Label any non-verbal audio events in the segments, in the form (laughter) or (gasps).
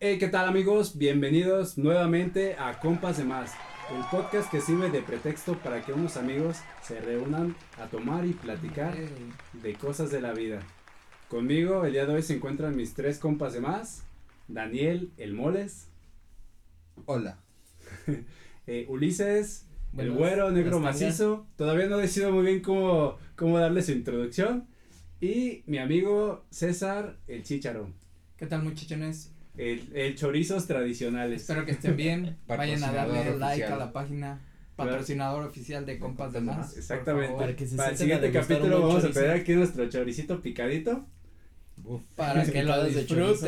Hey, ¿qué tal amigos? Bienvenidos nuevamente a Compas de Más, el podcast que sirve de pretexto para que unos amigos se reúnan a tomar y platicar de cosas de la vida. Conmigo el día de hoy se encuentran mis tres compas de más, Daniel, el Moles, Hola. (laughs) eh, Ulises, el güero negro tardes. macizo, todavía no decido muy bien cómo, cómo darle su introducción, y mi amigo César, el chícharo, ¿Qué tal muchachones? El, el chorizos tradicionales. Espero que estén bien. (laughs) Vayan a darle like oficial. a la página. Patrocinador oficial de Compas de Más. Exactamente. Para, Para, que que, se lo el siguiente capítulo vamos a pedir aquí nuestro choricito picadito. Uf. (laughs) Disfrutes. de chorizo.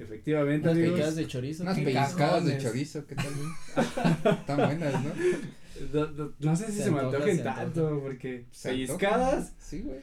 Efectivamente, Unas amigos. picadas de chorizo. Unas pellizcadas de chorizo, ¿qué tal? (laughs) Están buenas, ¿no? No, no- no sé si se, Se me antoja, antojen se antoja. tanto, porque ¿Se pellizcadas? Sí, güey.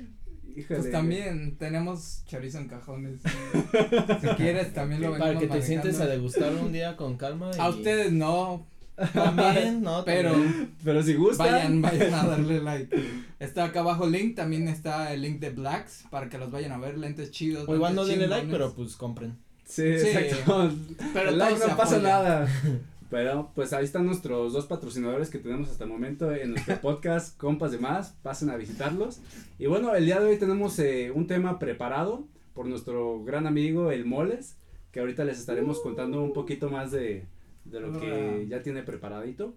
Híjole. Pues también tenemos chorizo en cajones. (laughs) si quieres también lo venimos Para que te sientes a degustarlo un día con calma. Y A ustedes no, También, ¿no? pero También. Pero si gustan. vayan, vayan a darle (laughs) like. Está acá abajo el link, también está el link de Blacks para que los vayan a ver, lentes chidos. O igual no denle like, pero pues compren. Sí, Sí. exacto. Pero El like no pasa nada. (laughs) Pero pues ahí están nuestros dos patrocinadores que tenemos hasta el momento en nuestro (laughs) podcast Compas de Más, pasen a visitarlos. Y bueno, el día de hoy tenemos eh, un tema preparado por nuestro gran amigo el Moles, que ahorita les estaremos contando un poquito más de, de lo que ya tiene preparadito.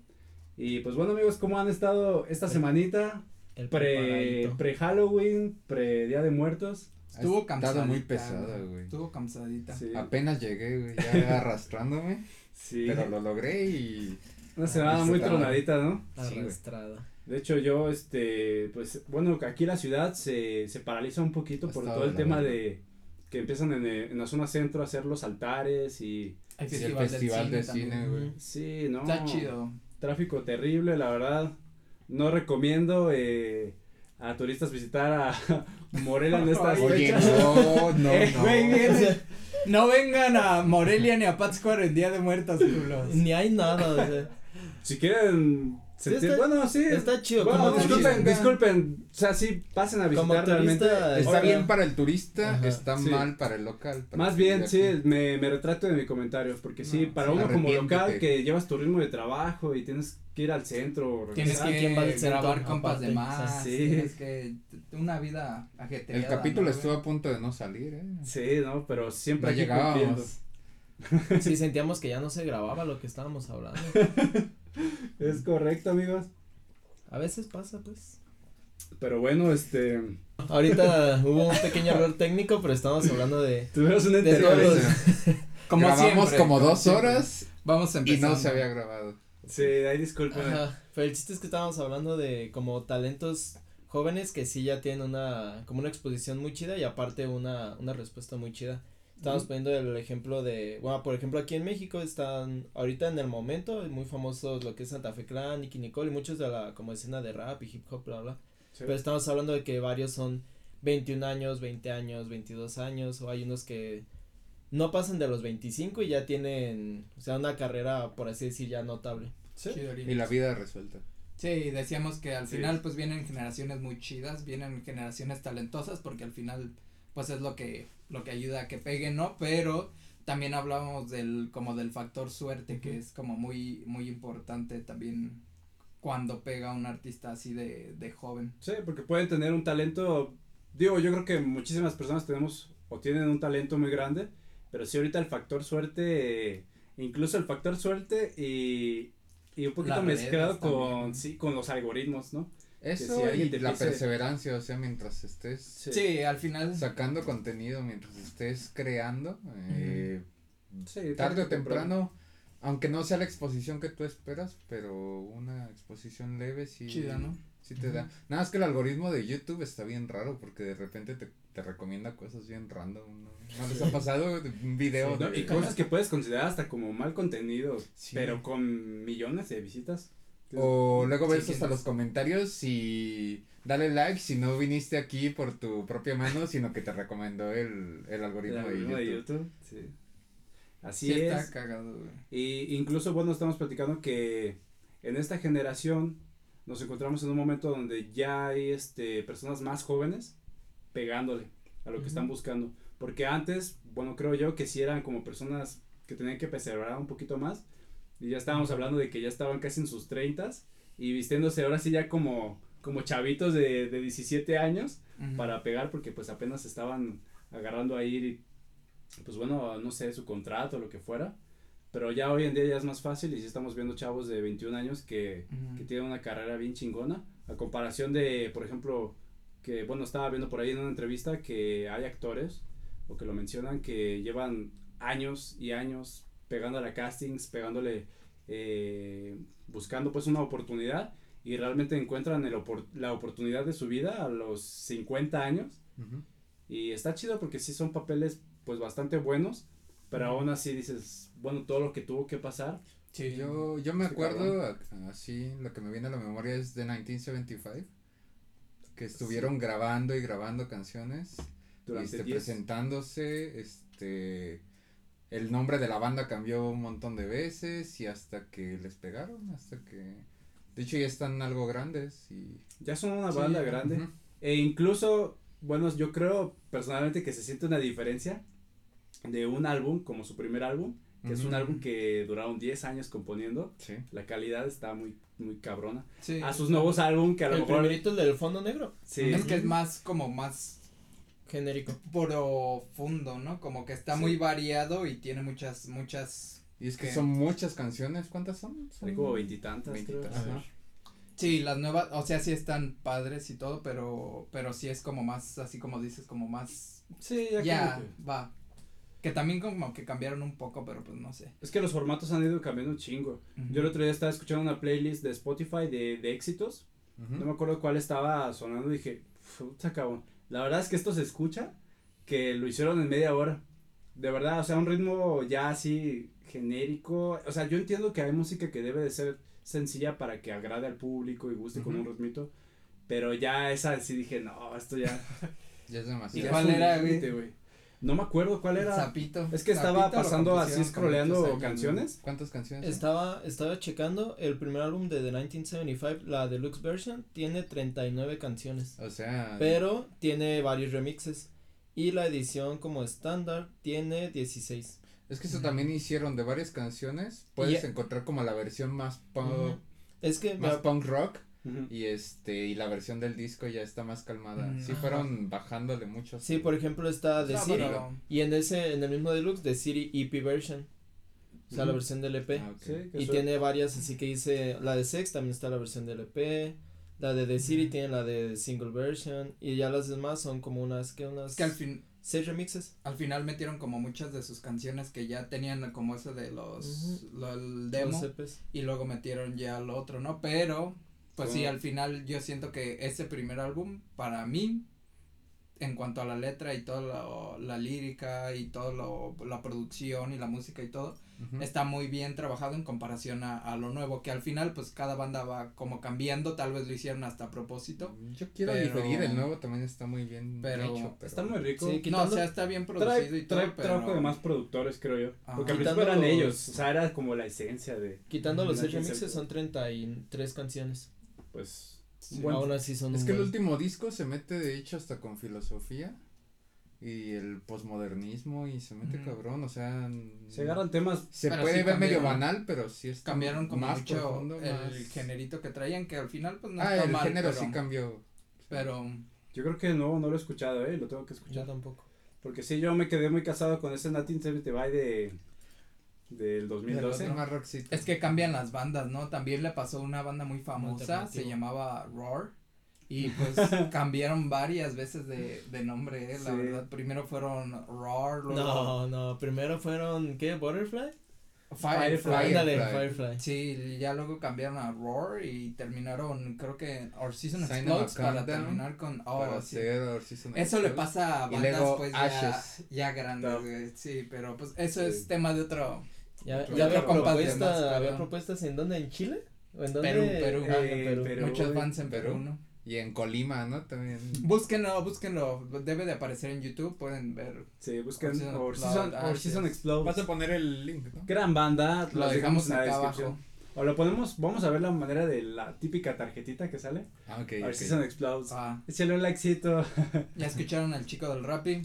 Y pues bueno amigos, ¿cómo han estado esta Pre- semanita? El Pre, pre Halloween, pre Día de Muertos. Estuvo cansadita. muy pesada, güey. Estuvo cansadita. Sí, Apenas llegué, güey, ya (laughs) arrastrándome, sí. pero lo logré y Una semana muy tronadita, ¿no? Sí. Arrastrada. De hecho, yo, este, pues, bueno, aquí la ciudad se, se paraliza un poquito Ha por todo el tema de que empiezan en, eh, en la zona centro a hacer los altares y, Hay Sí, el festival, festival de del cine, güey. Sí, ¿no? Está chido. Tráfico terrible, la verdad. No recomiendo eh, a turistas visitar a (laughs) Morelia en estas Oye, fechas. no, no, (laughs) Eh, no. güey, viene- No vengan a Morelia ni a Pátzcuaro en Día de Muertos, culos. Ni hay nada, o sea. Si quieren está- bueno, sí. Está chido. Bueno, como disculpen, disculpen, o sea, sí, pasen a visitar realmente. Está bien para el turista, Ajá. está Sí. mal para el local. para Más el bien, sí, me, me retrato de mi comentario, porque sí, No, para sí. uno como local que llevas tu ritmo de trabajo y tienes que ir al centro. Tienes que ¿quién va al centro grabar compas aparte? de más. Sí. Tienes que una vida El ajetreada. capítulo ¿no, estuvo a punto de no salir, eh. Sí, no, pero siempre No llegábamos. Sí, sentíamos que ya no se grababa lo que estábamos hablando. (laughs) (laughs) Es correcto, amigos. A veces pasa, pues. Pero bueno, este, Ahorita (laughs) hubo un pequeño error técnico, pero estamos hablando de. tuvimos interferencia. (laughs) Como Grabamos siempre, como dos siempre. horas Vamos a y empezar. no se había grabado. Sí, ahí disculpen. Ajá, pero el chiste es que estábamos hablando de como talentos jóvenes que sí ya tienen una, como una exposición muy chida y aparte una, una respuesta muy chida. Estábamos Ujú. poniendo el ejemplo de, bueno, por ejemplo aquí en México están ahorita en el momento muy famosos lo que es Santa Fe Clan, Nicky Nicole y muchos de la como escena de rap y hip hop, bla, bla. Sí. Pero estamos hablando de que varios son 21 años, 20 años, 22 años o hay unos que no pasan de los 25 y ya tienen, o sea, una carrera, por así decir, ya notable. Sí. Y la vida resuelta. Sí, decíamos que al Sí. final pues vienen generaciones muy chidas, vienen generaciones talentosas porque al final pues es lo que lo que ayuda a que peguen, ¿no? Pero también hablábamos del como del factor suerte que es como muy muy importante también cuando pega un artista así de de joven. Sí, porque pueden tener un talento, digo, yo creo que muchísimas personas tenemos o tienen un talento muy grande, pero sí ahorita el factor suerte, incluso el factor suerte y, y un poquito Las mezclado con, también. sí, con los algoritmos, ¿no? Eso si alguien y te la perseverancia, o sea, mientras estés Sí, al final sacando contenido, mientras estés creando, eh, Sí, tarde o temprano, aunque no sea la exposición que tú esperas, pero una exposición leve sí, chida, ¿no? sí te da. Nada más que el algoritmo de YouTube está bien raro porque de repente te, te recomienda cosas bien random, ¿no? ¿No les ha pasado un video? De- y cosas que puedes considerar hasta como mal contenido, Sí. pero con millones de visitas. O luego ves Sí, hasta los comentarios y dale like si no viniste aquí por tu propia mano, sino que te recomendó el, el El algoritmo, de de YouTube. YouTube, sí. Así Sí, es. está cagado, güey. Y incluso, bueno, estamos platicando que en esta generación nos encontramos en un momento donde ya hay este personas más jóvenes pegándole a lo que están buscando. Porque antes, bueno, creo yo que sí eran como personas que tenían que perseverar un poquito más. Y ya estábamos hablando de que ya estaban casi en sus treintas y vistiéndose ahora sí ya como, como chavitos de, de 17 años Ujú. para pegar porque pues apenas estaban agarrando ahí, pues bueno, no sé, su contrato o lo que fuera. Pero ya hoy en día ya es más fácil y sí estamos viendo chavos de 21 años que, Ujú. que tienen una carrera bien chingona. A comparación de, por ejemplo, que bueno, estaba viendo por ahí en una entrevista que hay actores, o que lo mencionan, que llevan años y años pegando a castings, pegándole, eh, buscando pues una oportunidad y realmente encuentran el opor- la oportunidad de su vida a los 50 años. Ujú. Y está chido porque sí son papeles pues bastante buenos, pero aún así dices, bueno, todo lo que tuvo que pasar. Sí. Yo, yo me Sí, acuerdo, a- así, lo que me viene a la memoria es de 1975, que estuvieron grabando y grabando canciones, y Durante este, 10 presentándose, este, el nombre de la banda cambió un montón de veces y hasta que les pegaron, hasta que, de hecho ya están algo grandes y. ya son una Sí, banda grande. E incluso, bueno, yo creo personalmente que se siente una diferencia de un álbum como su primer álbum, que es un álbum que duraron 10 años componiendo. Sí. La calidad está muy, muy cabrona. Sí. A sus nuevos álbum que a lo El mejor. el del fondo negro, Sí, Es que es más como más genérico. profundo, ¿no? Como que está Sí. muy variado y tiene muchas, muchas. Y es que ¿Qué? son muchas canciones, ¿cuántas son? hay Son como veintitantas. Sí, las nuevas, o sea, sí están padres y todo, pero, pero sí es como más, así como dices, como más, Sí, ya, ya, que- va. Que también como que cambiaron un poco, pero pues no sé. Es que los formatos han ido cambiando un chingo. Yo el otro día estaba escuchando una playlist de Spotify de, de éxitos. No me acuerdo cuál estaba sonando y dije, puta cabrón. La verdad es que esto se escucha que lo hicieron en media hora. De verdad, o sea, un ritmo ya así genérico. O sea, yo entiendo que hay música que debe de ser sencilla para que agrade al público y guste con Ujú. un ritmito. Pero ya esa sí dije, no, esto ya. (laughs) Ya es ¿Y demasiado. ya cuál era, güey? No me acuerdo cuál era. Zapito. Es que estaba Zapito pasando así scrolleando canciones. ¿Cuántas canciones? son? Estaba, estaba checando el primer álbum de The 1975, la deluxe version, tiene 39 canciones, O sea. pero tiene varios remixes. Y la edición como estándar tiene 16. Es que eso también hicieron de varias canciones. Puedes Y- encontrar como la versión más punk, Ujú. Es que más me- punk rock Y este y la versión del disco ya está más calmada. Mm, sí ajá. fueron bajándole mucho. sí, por ejemplo está The No, City pero- y en ese en el mismo deluxe The City EP version. O sea, la versión del EP. Ah. Sí, Y tiene varias, así que dice, la de Sex también está la versión del EP, la de The City tiene la de single version, y ya las demás son como unas, que unas Es que al fin, seis remixes. al final metieron como muchas de sus canciones que ya tenían como eso de los, lo, el demo. Los EPs. y luego metieron ya lo otro, ¿no? Pero, pues sí, ¿Cómo? al final yo siento que ese primer álbum, para mí, en cuanto a la letra y toda la lírica y toda la producción y la música y todo, está muy bien trabajado en comparación a, a lo nuevo, que al final, pues cada banda va como cambiando, tal vez lo hicieron hasta a propósito. Yo quiero pero- diferir, el nuevo también está muy bien pero- hecho. Pero Está muy rico. Sí, No, o sea, está bien producido Trae, y todo, trae pero... trabajo de más productores, creo yo. Ajá. Porque al principio eran los- ellos, o sea, era como la esencia de, Quitando los remixes son 33 canciones. Pues, Sí. bueno, Aún así son Es que el último disco se mete de hecho hasta con filosofía y el posmodernismo y se mete cabrón, o sea, se agarran temas, se puede sí ver medio banal, pero sí está Cambiaron como más mucho profundo, el más- generito que traían, que al final, pues no ah, está el mal, género pero, sí cambió. pero yo creo que de nuevo no lo he escuchado, eh, lo tengo que Yo escuchar. tampoco. Porque sí, yo me quedé muy casado con ese Natin By de, del 2012. Más rockcito. Es que cambian las bandas, ¿no? También le pasó a una banda muy famosa, se llamaba Roar. Y pues (laughs) cambiaron varias veces de, de nombre, eh, la Sí. verdad. Primero fueron Roar, luego No, no, primero fueron, ¿qué? ¿Butterfly? Firefly. Firefly. Firefly. Sí, ya luego cambiaron a Roar y terminaron, creo que Our Season Sign Explodes para terminar con. Oh, para sí. hacer Our Season Eso le Explodes. pasa a Y bandas pues ya, Ashes. ya grandes, güey, Sí, pero pues eso Sí. es tema de otro. Ya, ya había compas de propuesta, más, pero- había propuestas en dónde, en Chile? ¿O en dónde? Perú, Perú. Ah, Eh, en Perú. Perú. Muchos fans en Perú. ¿no? Y en Colima, ¿no? También. Búsquenlo, búsquenlo. Debe de aparecer en YouTube, pueden ver. Sí, busquen Or Season Or Season, ah, Season es. Explode. Vas a poner el link, ¿no? Gran banda, Lo los dejamos dejamos en la descripción. abajo. O lo ponemos, vamos a ver la manera de la típica tarjetita que sale. Ah, ok. Or ok. Season Explodes. Ah, Échale un likecito. ya escucharon al chico del Rappi.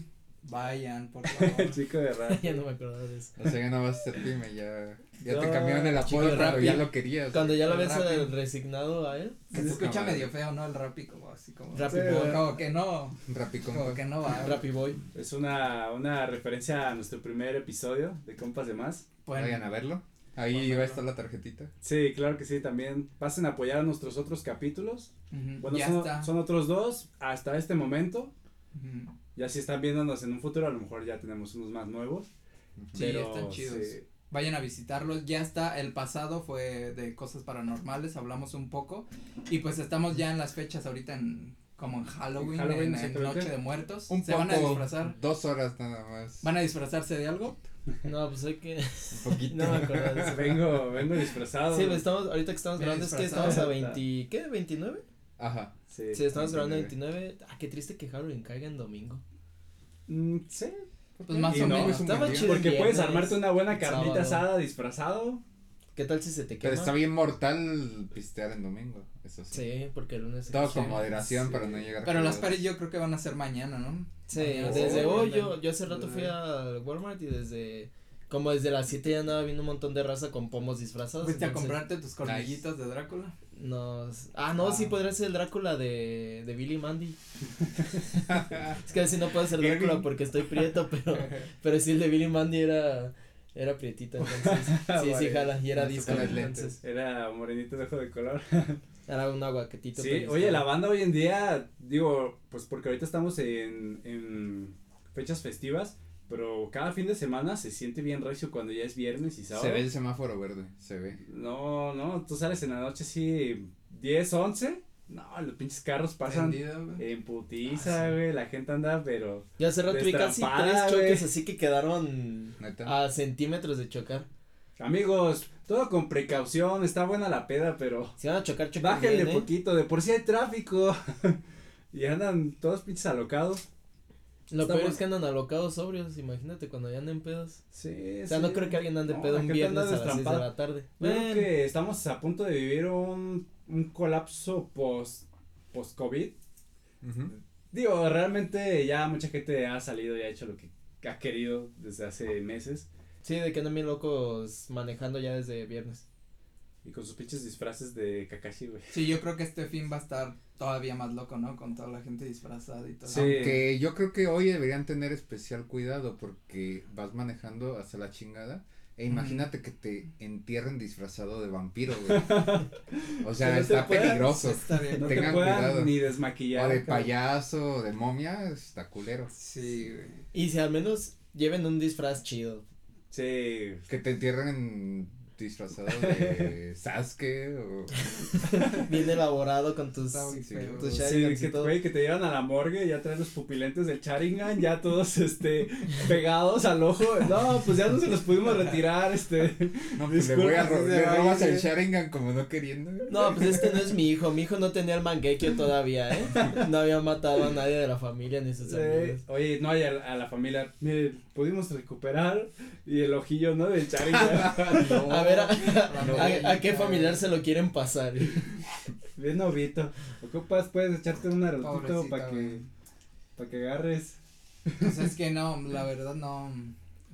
Vayan, por (laughs) El favor. chico de rap. (laughs) ya no me acordaba de eso. O sea, ya no vas a ser pyme, ya, ya te cambiaron el apodo, pero ya lo querías. Cuando ya lo El ves al resignado a él. Se Sí, escucha madre. medio feo, ¿no? El Rappi como así como. Rappi Sí, como, como que no. Rappi Como compa. que no va. Rappy Boy. Es una, una referencia a nuestro primer episodio de Compas de Más. Vayan a verlo. Ahí Pueden va a estar la tarjetita. Sí, claro que sí, también pasen a apoyar a nuestros otros capítulos. Ujú, Bueno, ya son, está. son otros dos hasta este momento. Ujú. Ya si están viéndonos en un futuro, a lo mejor ya tenemos unos más nuevos. Sí, pero están chidos. sí. Vayan a visitarlos. Ya está, el pasado fue de cosas paranormales, hablamos un poco. Y pues estamos ya en las fechas ahorita en como en Halloween, En Halloween, en, en exactamente. Noche de Muertos. Un Se poco. van a disfrazar. Dos horas nada más. ¿Van a disfrazarse de algo? No, pues hay que. Un poquito. (laughs) No me acuerdo. Vengo, vengo disfrazado. Sí, pues estamos, ahorita que estamos grabando es que estamos a 20, ¿qué? ¿29? Ajá. Sí. Sí, estamos grabando 29. 29. Ah, qué triste que Halloween caiga en domingo. Mm, sí. Pues más Y o no, menos. Estaba chido. Porque el puedes viernes, armarte una buena carnita sábado. asada disfrazado. ¿Qué tal si se te Pero quema? está bien mortal pistear en domingo. Eso sí. Sí, porque el lunes Todo con moderación Sí. para no llegar Pero las paris yo creo que van a ser mañana, ¿no? Sí, Mañana desde se hoy yo, yo hace rato fui al Walmart y desde como desde las 7 ya andaba viendo un montón de raza con pomos disfrazados. ¿Fuiste a entonces comprarte tus cornillitos de Drácula? Nos... Ah, no, sí Ah. podría ser el Drácula de, de Billy Mandy. (laughs) es que así no puedo ser Drácula porque estoy prieto, pero, pero sí el de Billy Mandy era, era prietito, entonces (laughs) sí, sí, jala, y era Con disco, entonces Era morenito de ojo de color. (laughs) era un aguacatito. Sí, oye, la banda hoy en día, digo, pues porque ahorita estamos en, en fechas festivas, pero cada fin de semana se siente bien recio cuando ya es viernes y sábado. Se ve el semáforo verde, se ve. No, no, tú sales en la noche así 10, 11, no, los pinches carros pasan en putiza, güey, la gente anda, pero... Yo hace rato vi casi tres choques así que quedaron Neta. a centímetros de chocar. Amigos, todo con precaución, está buena la peda, pero Si van a chocar, choquen bájenle bien, ¿eh? poquito, de por sí hay tráfico. (laughs) y andan todos pinches alocados. Lo Está peor es que andan alocados sobrios, imagínate cuando ya anden pedos. Sí, O sea, sí. no creo que alguien ande No, pedo un viernes a las 6 de la tarde. Yo creo Bueno, que estamos a punto de vivir un, un colapso post, post-COVID. Ujú. Digo, realmente ya mucha gente ha salido y ha hecho lo que ha querido desde hace meses. Sí, de que andan bien locos manejando ya desde viernes. Y con sus pinches disfraces de Kakashi, güey. Sí, yo creo que este fin va a estar todavía más loco, ¿no? Con toda la gente disfrazada y todo. Sí. Aunque yo creo que hoy deberían tener especial cuidado porque vas manejando hasta la chingada. E imagínate que te entierren disfrazado de vampiro, güey. (laughs) O sea, no está puedan- peligroso. Está bien. No Tengan te puedan cuidado. ni desmaquillar. O de payaso, o de momia, está culero. Sí, güey. Y si al menos lleven un disfraz chido. Sí. Que te entierren disfrazado de Sasuke o... (laughs) Bien elaborado con tus. Sí, tus Sí, que, todo. güey, que te llevan a la morgue, ya traen los pupilentes del Charingan, ya todos, este, pegados al ojo. No, pues ya no se los pudimos retirar, este. No, pues le voy a ro- le robas el. Sharingan como no queriendo. No, pues este no es mi hijo. Mi hijo no tenía el manguequio todavía, ¿eh? No había matado a nadie de la familia ni sus Sí. amigos. Oye, no hay a, a la familia. Miren, pudimos recuperar y el ojillo, ¿no? Del Charingan. (laughs) A ver, a, a- a qué familiar se lo quieren pasar. (laughs) Bien novito. Ocupas, puedes echarte un Pobrecita, para que, para que agarres. Pues es (laughs) que no, la verdad no,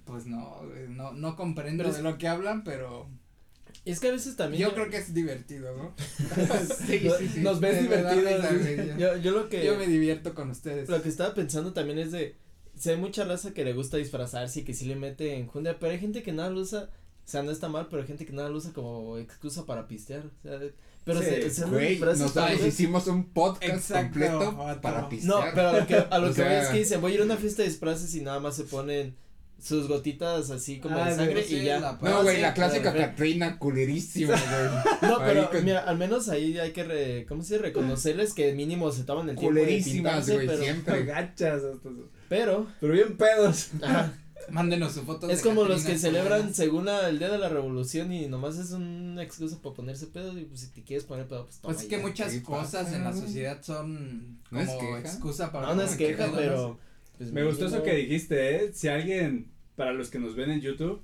pues no, no, no comprendo Pero es- de lo que hablan, pero Y es que a veces también. yo creo que es divertido, ¿no? (laughs) Sí, no- sí, sí. Nos ves divertidos. Yo, yo lo que. Yo me divierto con ustedes. Lo que estaba pensando también es de. Si hay mucha raza que le gusta disfrazarse y que sí le mete en jundia, pero hay gente que nada lo usa. O sea, no está mal, pero hay gente que nada lo usa como excusa para pistear. O sea, de- pero Sí, se, se Güey, nosotros hicimos un podcast Exacto, completo para No, pistear. pero a lo que, a lo que sea- voy es que dicen, voy a ir a una fiesta de disfraces y nada más se ponen sus gotitas así como Ah, de sangre sí, y ya. la- No, güey, la clásica pero- Catrina culerísima, (laughs) güey. No, pero con- mira, al menos ahí hay que, re, ¿cómo se dice? Reconocerles que mínimo se toman el tiempo de Culerísimas, pintarse, güey, pero, siempre. Gachas. hasta- pero, Pero bien pedos. ajá, (laughs) Mándenos su foto. es de como los que celebran según la- el día de la revolución y nomás es una excusa para ponerse pedo y pues si te quieres poner pedo, pues toma Pues es que ya. muchas Sí cosas en la sociedad son No es como queja. excusa para No, no es queja, pero. pues, Me gustó eso que dijiste, ¿eh? Si alguien, para los que nos ven en YouTube,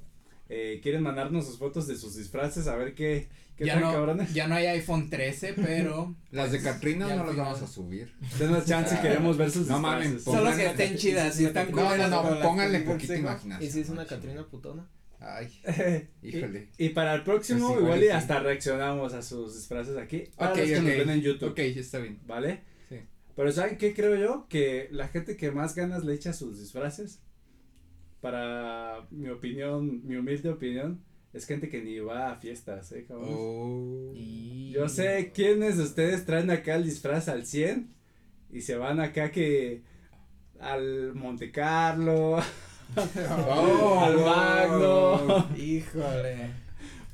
eh, quieren mandarnos sus fotos de sus disfraces a ver qué, qué Ya tan no, cabrones. ya no hay iPhone 13, (laughs) pero. Las de pues, Katrina no las vamos a subir. Denos chance, Ah, queremos ver sus no disfraces. mames, Solo que estén chidas, si están No, no, no, pónganle poquita imaginación. ¿Y si es una. Catrina putona? Ay, (laughs) Y- híjole. Y, para el próximo, Pues igual igual y y sí. hasta reaccionamos a sus disfraces aquí. Para Ok, los que ok. nos ven en YouTube. Ok, está bien. ¿Vale? Sí. Pero ¿saben qué creo yo? Que la gente que más ganas le echa a sus disfraces, para mi opinión, mi humilde opinión, es gente que ni va a fiestas, ¿eh, cabrones? Oh. Y... Yo sé quiénes de ustedes traen acá el disfraz al 100 y se van acá que al Monte Carlo, (laughs) (laughs) Oh, al. Magno, Híjole.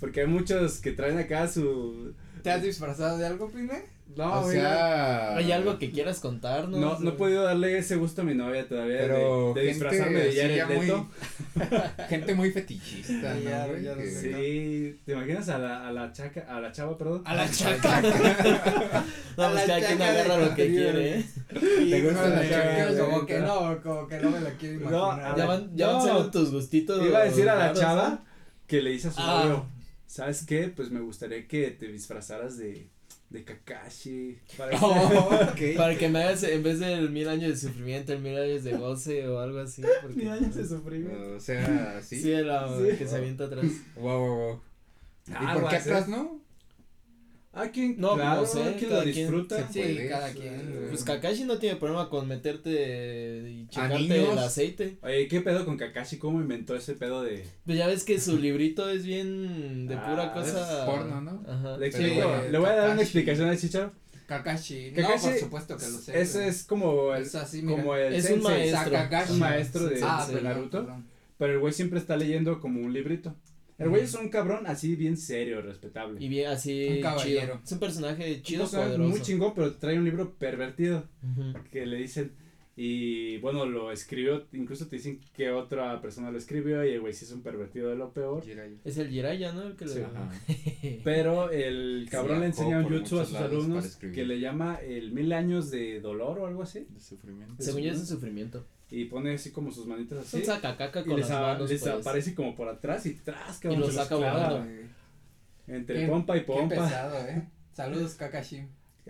porque hay muchos que traen acá su... ¿Te has disfrazado de algo, Pime? No, o mira, sea. ¿Hay algo que quieras contarnos? no, no he podido darle ese gusto a mi novia todavía Pero de, de gente disfrazarme de Jared ya muy- Leto. (laughs) Gente muy fetichista, Sí, ya, ¿no, ya lo Que- sé. Sí, ¿te imaginas a la, a la chaca, a la chava, perdón? A la chaca. (laughs) No, A pues la cada quien agarra lo que quiere, ¿eh? ¿Te gusta la chaca? Como que no, como que no me la quiero No, imaginar. Ya van, ya No. van tus gustitos. Iba a decir a la chava que le dice a su Ah. novio, ¿sabes qué? Pues me gustaría que te disfrazaras de, de Kakashi. Para (laughs) Oh. Para que me hagas, en vez del mil años de sufrimiento, el mil años de goce o algo así. Porque, Ni años de sufrimiento. O sea, Sí, sí. la Sí. que se avienta atrás. Wow, wow, wow. Ah, ¿Y por qué atrás no? Ah, quien, No, claro, no sé, quien lo quien. disfruta. Sí, puede, cada quien. Pues Kakashi no tiene problema con meterte y checarte el aceite. Oye, ¿qué pedo con Kakashi? ¿Cómo inventó ese pedo de...? Pues ya ves que su librito es bien de Ah, pura es cosa. porno, ¿no? Ajá. Le, Pero, güey, le voy a dar una explicación al Chicharo. Kakashi. Kakashi No, por supuesto que lo sé. Ese es como el, Es así, mira. como el Es un maestro. Un maestro de, Ah, de Naruto. perdón. Pero el güey siempre está leyendo como un librito. El güey es un cabrón así bien serio, respetable. Y bien así Un caballero. chido. Es un personaje chido, Un poderoso. muy chingón, pero trae un libro pervertido que le dicen y bueno, lo escribió, incluso te dicen que otra persona lo escribió y el güey sí es un pervertido de lo peor. Es el Jiraiya, ¿no? El que Sí. Ajá. (laughs) Pero el cabrón Sí, le enseña un jutsu a sus alumnos que le llama el mil años de dolor o algo así. De sufrimiento. Según yo es un sufrimiento. Y pone así como sus manitas un así. sacacaca Y les, las manos, les pues. aparece como por atrás y tras, Y cabrón, lo se los saca volando. Entre Qué- pompa y Qué pompa. pesado, eh. Saludos, Kakashi.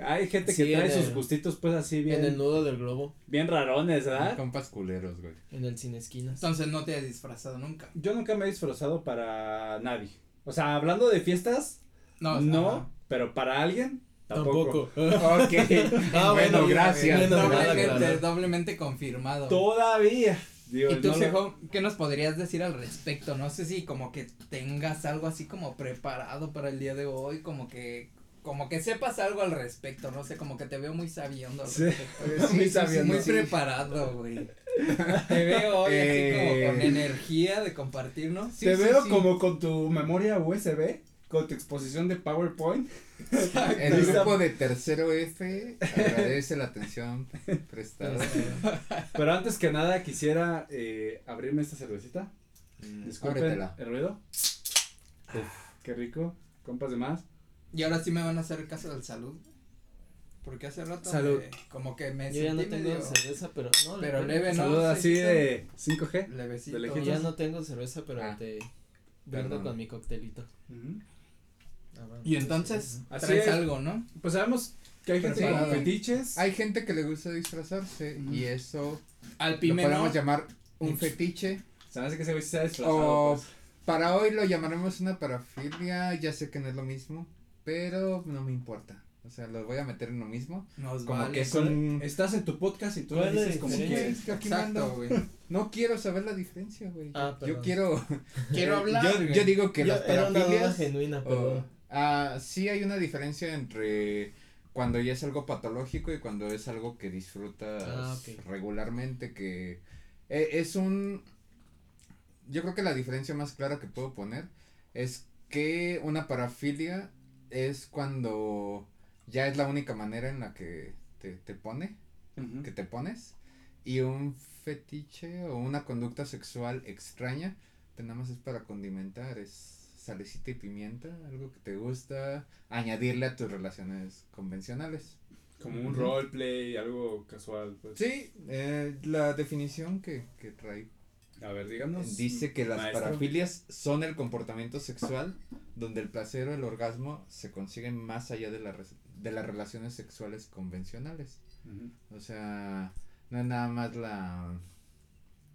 Hay gente que Sí, trae sus el- gustitos pues así bien, En el nudo del globo, bien rarones, ¿verdad? Compas culeros, güey. en el sin esquinas. Entonces no te has disfrazado nunca. Yo nunca me he disfrazado para nadie. O sea, hablando de fiestas, No, no, ajá. pero para alguien, tampoco. (laughs) Ok. (laughs) Ah, bueno, bueno, gracias. bueno, doblemente, claro. doblemente confirmado. Todavía. Digo, ¿Y tú, no lo- qué nos podrías decir al respecto? No sé si como que tengas algo así como preparado para el día de hoy, como que como que sepas algo al respecto, no sé, como que te veo muy sabiondo al Sí. (laughs) Muy sabiondo, muy sí. preparado, güey. (laughs) Te veo hoy así como Eh. con energía de compartirnos. Sí, Te sí, veo sí. como con tu memoria USB, con tu exposición de PowerPoint. El grupo de tercero F agradece la atención prestada. Pero antes que nada quisiera eh, abrirme esta cervecita. Disculpen Ábretela. el ruido. Uf, qué rico. Compas de más. Y ahora sí me van a hacer caso del salud. Porque hace rato Salud. me- como que me Yo ya no tengo medio cerveza, pero no. Pero le- leve, ¿no? Salud Sí, así sí. de 5G. levecito. de ya no tengo cerveza, pero Ah, te brindo con mi coctelito. Ah, bueno, Y entonces traes es. algo, ¿no? Pues sabemos que hay gente Preparado. con fetiches. Hay gente que le gusta disfrazarse y eso Al lo podemos llamar un fetiche. Se me hace que ese güey se ha disfrazado. O pues. para hoy lo llamaremos una parafilia, ya sé que no es lo mismo, pero no me importa. O sea, lo voy a meter en lo mismo. Nos como vale. que es un- Estás en tu podcast y tú ¿Cuál le es dices como quieres. Es que aquí Exacto, mando. güey. No quiero saber la diferencia, güey. Ah, yo quiero. (laughs) Quiero hablar. Yo, digo que Yo- las parafilias. genuina, o- perdón. ah, sí hay una diferencia entre cuando ya es algo patológico y cuando es algo que disfrutas Ah, regularmente, que eh, es un... Yo creo que la diferencia más clara que puedo poner es que una parafilia es cuando ya es la única manera en la que te, te pone, que te pones, y un fetiche o una conducta sexual extraña, pues nada más es para condimentar, es salecita y pimienta, algo que te gusta añadirle a tus relaciones convencionales. Como un roleplay, algo casual, pues. Sí, eh, la definición que, que trae A ver, díganos. Dice que las maestro. parafilias son el comportamiento sexual donde el placer o el orgasmo se consiguen más allá de, la de las relaciones sexuales convencionales. O sea, no es nada más la,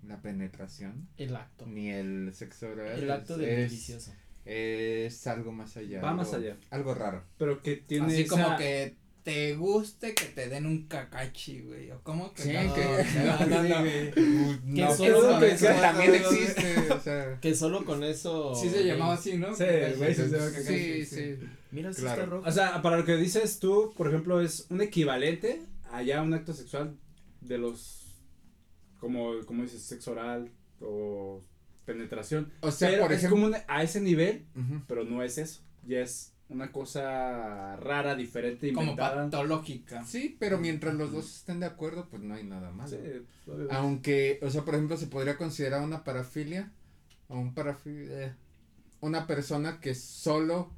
la penetración El acto. ni el sexo oral. El acto es, delicioso. es algo más allá. Va más allá. Algo raro. Pero que tiene Así esa- como que te guste que te den un cacachi, güey. O como que Sí, no, que- (laughs) no, no, no. Que No, solo que- con que eso- también existe, o sea. Que solo con eso. Sí se llamaba así, ¿no? Sí, güey, sí se llama Sí, sí. Mira, Claro. está rojo. O sea, para lo que dices tú, por ejemplo, es un equivalente allá a un acto sexual de los, como, como dices, sexo oral o penetración. O sea, pero por es ejemplo. como un- a ese nivel, pero no es eso. Ya es una cosa rara, diferente, Como inventada. patológica. Sí, pero mientras los dos estén de acuerdo, pues no hay nada malo. Sí, pues. Aunque, o sea, por ejemplo, se podría considerar una parafilia o un parafilia una persona que solo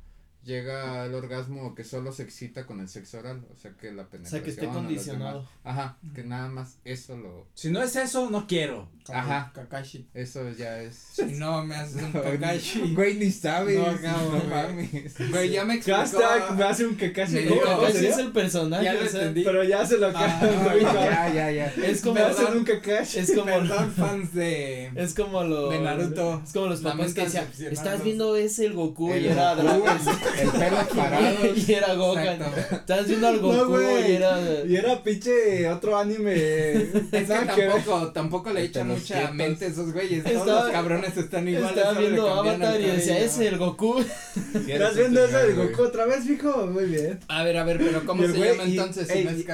llega al orgasmo o que solo se excita con el sexo oral, o sea, que la O penetración. sea, que esté o condicionado. Ajá, que nada más eso lo Si no es eso, no quiero. Como Ajá. Kakashi. eso ya es (laughs) Si no me haces un (laughs) Kakashi. (laughs) Güey, ni sabes. No, No, mames. Güey, ya me explicó. Hashtag me hace un Kakashi. Me ¿Cómo digo, cómo Kakashi es el personaje. Ya lo o sea, entendí. Pero ya se lo Ah, acabo. ya, ya, ya. Es como. me hacen un Kakashi. Es como. Perdón, fans de. Es como los. De Naruto. Es como los papás que decían. Estás viendo ese el Goku El y era Goku, Dragon. El pelo (laughs) parado. y era Gohan. Exacto. Estás viendo al No, y era. Y era pinche otro anime. Es que tampoco, tampoco le echan mucha quietos. mente a esos güeyes. Todos Estaba- los cabrones están iguales. Estaba viendo Avatar y decía, ese el Goku. (laughs) ¿Estás viendo ese de Goku otra vez, mijo? Muy bien. A ver, a ver, pero ¿cómo se llama y- entonces?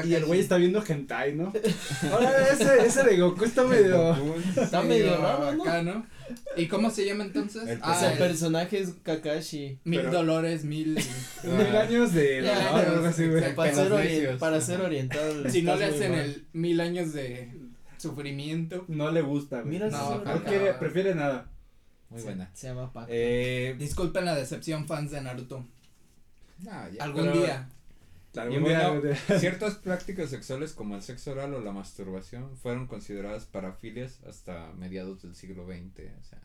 Y el güey está viendo hentai, ¿no? (laughs) Ahora ese, ese de Goku está medio. Está medio raro, ¿no? ¿Y cómo se llama entonces? El ah, el- personaje es Kakashi. mil pero- dolores, mil. (laughs) Mil años de dolor, ya, algo así, güey. exacto. Para ser, ori- necios. para ser oriental. (laughs) si no le hacen mal. el mil años de sufrimiento. No le gusta, güey. Mira, No. No quiere, prefiere nada. Muy Se- buena. Se llama Paco. Eh, Disculpen la decepción, fans de Naruto. no, ya, Algún pero día. Y bueno. Ciertas prácticas sexuales como el sexo oral o la masturbación fueron consideradas parafilias hasta mediados del siglo XX, o sea,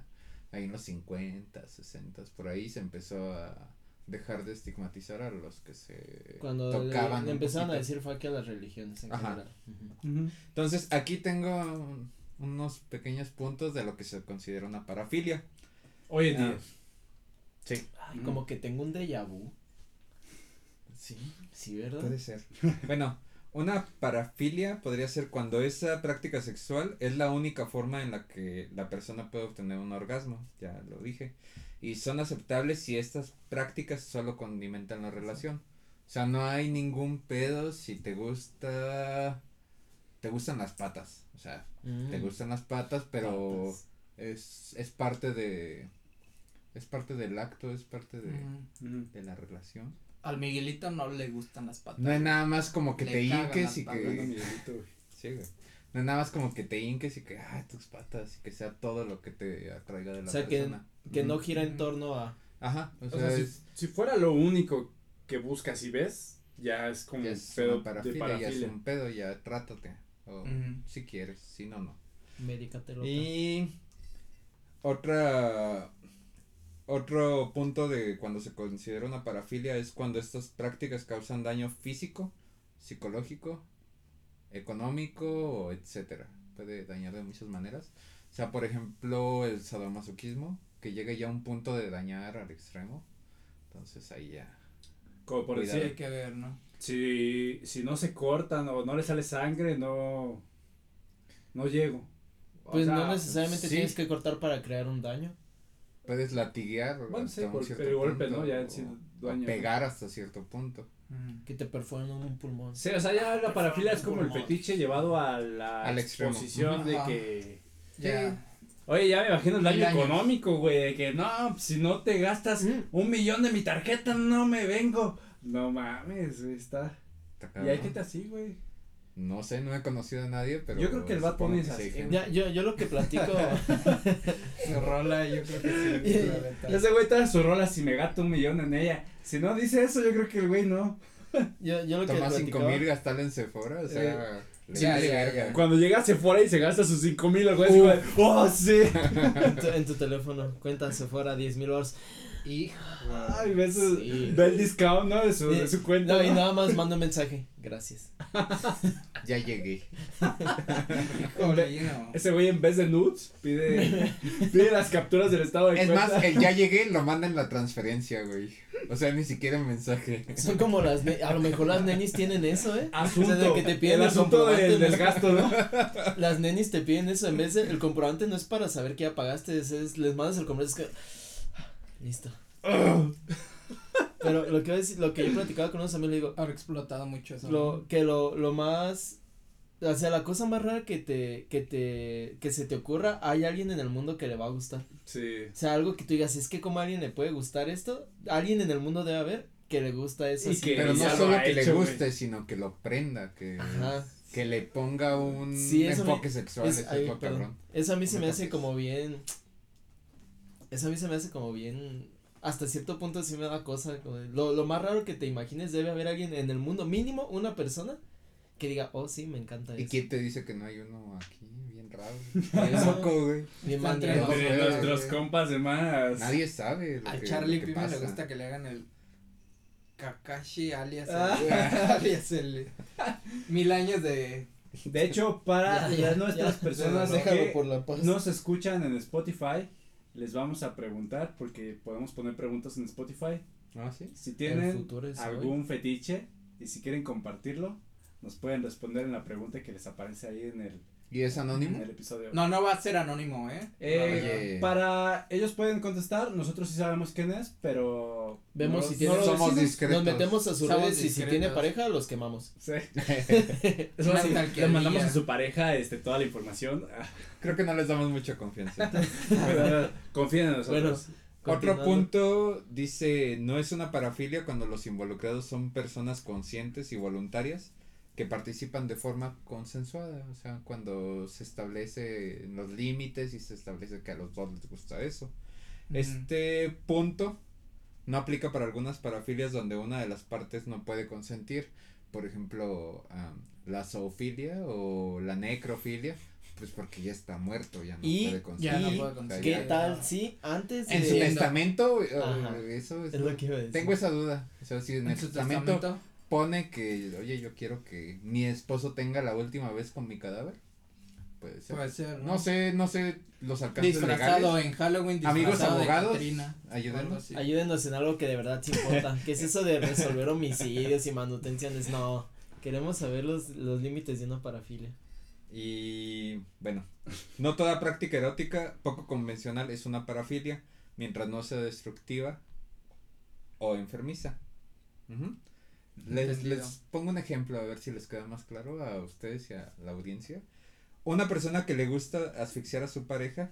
ahí en los 50, 60, por ahí se empezó a dejar de estigmatizar a los que se Cuando tocaban le empezaron a decir fuck a las religiones en Ajá. general. Entonces, aquí tengo un- unos pequeños puntos de lo que se considera una parafilia. Hoy en Ah. día. Sí. Ay, como que tengo un déjà vu. Sí, Sí, ¿verdad? Puede ser. (laughs) bueno, una parafilia podría ser cuando esa práctica sexual es la única forma en la que la persona puede obtener un orgasmo, ya lo dije. Y son aceptables si estas prácticas solo condimentan la relación. O sea, no hay ningún pedo si te gusta te gustan las patas, o sea, Mm. te gustan las patas, pero Patas. es es parte de es parte del acto, es parte de, Mm. De la relación. Al Miguelito no le gustan las patas. No es nada más como que Le te hinques y patas. Que Miguelito, güey. Sí, güey. No es nada más como que te hinques y que, ay, tus patas, y que sea todo lo que te atraiga de la O sea, que- no gira en torno a. Ajá, o O sea, sea, si, es, si fuera lo único que buscas y ves, ya es como ya un es pedo una de parafilia, ya es un pedo, ya trátate. O si quieres, si no, no. Medicatelo. Y otra otro punto de cuando se considera una parafilia es cuando estas prácticas causan daño físico, psicológico, económico, etcétera. Puede dañar de muchas maneras. O sea, por ejemplo, el sadomasoquismo, que llega ya a un punto de dañar al extremo. Entonces ahí ya. Como por. Sí, hay decir, que ver, ¿no? si, si no se cortan o no le sale sangre, no, no llego. O Pues sea, no necesariamente sí. tienes que cortar para crear un daño. Puedes latiguear. Bueno, hasta sí, un por cierto el golpe, punto, ¿no? Ya o- sí pegar hasta cierto punto. Que te perforan un pulmón. Sí, o sea, ya la parafilia es como el Pulmón. fetiche llevado a la Al extremo. exposición de Ajá. que... Ya. Oye, ya me imagino el daño años. económico, güey, de que no, pues, si no te gastas Mm. un millón de mi tarjeta, no me vengo. No mames, güey, está... Y hay gente así, güey. No sé, no he conocido a nadie, pero. Yo creo que el Bad Bunny que es sí así. Ya, yo, yo lo que platico. (laughs) Su rola, yo creo que sí. Ese güey trae su rola si me gato un millón en ella. Si no dice eso, yo creo que el güey no. yo, yo lo que Tomás cinco mil gastarle en Sephora, o sea. Le vale ya, verga. ya. Cuando llega a Sephora y se gasta sus cinco mil, güey, así como de, oh, sí. (laughs) En tu, en tu teléfono, cuenta Sephora, 10 mil horas. Hijo. Ay, ve, su, Sí. ve el discount, ¿no? De su, de su cuenta. No, y nada más mando un mensaje. Gracias. (laughs) Ya llegué. (laughs) Ese güey en vez de nudes pide, (laughs) pide las capturas del estado de Es cuenta. más, el ya llegué lo manda en la transferencia, güey. O sea, ni siquiera un mensaje. Son como las, a lo mejor las nenis tienen eso, ¿eh? asunto, O sea, de que te piden el el asunto del, gasto, ¿no? Las nenis te piden eso, en vez de, el comprobante no es para saber que ya pagaste, es, es- les mandas el comprobante, es que, listo. (laughs) Pero lo que decir, lo que yo platicaba con unos amigos, le digo, Ahora explotado mucho eso. lo, que lo, lo más, o sea, la cosa más rara que te, que te, que se te ocurra, hay alguien en el mundo que le va a gustar. Sí. O sea, algo que tú digas, es que como a alguien le puede gustar esto, alguien en el mundo debe haber que le gusta eso. Y que- Pero no lo solo ha que le hecho, guste, sino que lo prenda, que, Ajá. que le ponga un Sí, eso me- enfoque sexual, Es- ay, es perdón. cabrón. Eso a mí se me hace como bien. Eso a mí se me hace como bien. Hasta cierto punto sí me da cosa. como de- lo, lo más raro que te imagines debe haber alguien en el mundo, mínimo una persona, que diga, oh sí, me encanta ¿Y eso. quién te dice que no hay uno aquí? Bien raro. (laughs) Eso. Loco, güey. Bien nuestros compas de más. Nadie sabe lo Al que, Charlie lo que Pippen le gusta que le hagan el Kakashi alias el, Ah. (laughs) (laughs) alias el mil años de De hecho, para Ya, ya, las nuestras ya. personas que por la nos escuchan en Spotify, les vamos a preguntar, porque podemos poner preguntas en Spotify. ¿Ah, sí? Si tienen algún fetiche y si quieren compartirlo, nos pueden responder en la pregunta que les aparece ahí en el, ¿Y es anónimo? en el episodio. No, no va a ser anónimo, ¿eh? Eh, Oye. Para ellos pueden contestar, nosotros sí sabemos quién es, pero Vemos no si tiene- no Somos discretos. Nos metemos a sus Somos redes y si tiene pareja, los quemamos. Sí. (laughs) (laughs) Stalkeadilla. le mandamos a su pareja este toda la información. (laughs) Creo que no les damos mucha confianza. pero confíen en nosotros. Bueno, Otro punto dice, no es una parafilia cuando los involucrados son personas conscientes y voluntarias que participan de forma consensuada, o sea, cuando se establece los límites y se establece que a los dos les gusta eso. Este punto no aplica para algunas parafilias donde una de las partes no puede consentir, por ejemplo, am, la zoofilia o la necrofilia, pues porque ya está muerto, ya no Y- puede consentir. Ya no puede. ¿Qué tal si antes de En su testamento, Ajá. eso es, Es lo que iba a decir. tengo esa duda. O sea, si en, En el su testamento, testamento. Pone que, oye, yo quiero que mi esposo tenga la última vez con mi cadáver, puede ser. Puede ser. no sé, no sé los alcances Disfrazado legales. en Halloween, Amigos disfrazado abogados, así. Ayúdenos en algo que de verdad sí importa. ¿Qué es eso de resolver homicidios y manutenciones? No. Queremos saber los, los límites de una parafilia. Y bueno, no toda práctica erótica poco convencional es una parafilia, mientras no sea destructiva o enfermiza. Ujú. Les, les pongo un ejemplo a ver si les queda más claro a ustedes y a la audiencia. Una persona que le gusta asfixiar a su pareja,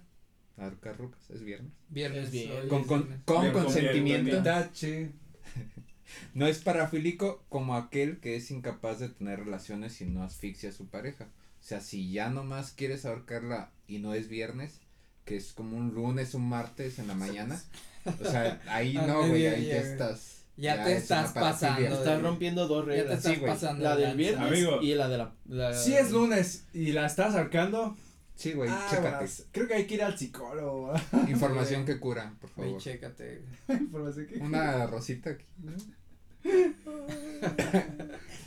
ahorcar rucas, es viernes, Viernes. Es Con- con- viernes. con Bien, consentimiento. (laughs) no es parafílico como aquel que es incapaz de tener relaciones y no asfixia a su pareja. O sea, si ya nomás quieres ahorcarla y no es viernes, que es como un lunes, un martes en la mañana, (laughs) o sea, ahí Al no, güey, ahí ya estás. Ya te es estás pasando. Estás rompiendo dos Ya te reglas. estás Sí, pasando. La de del viernes Amigo. y la de la. la Si es lunes y la estás arcando, Sí, güey, ah, chécate. creo que hay que ir al psicólogo. (laughs) Información que cura, por Güey, favor. chécate. (laughs) Información que- Una rosita aquí. (laughs)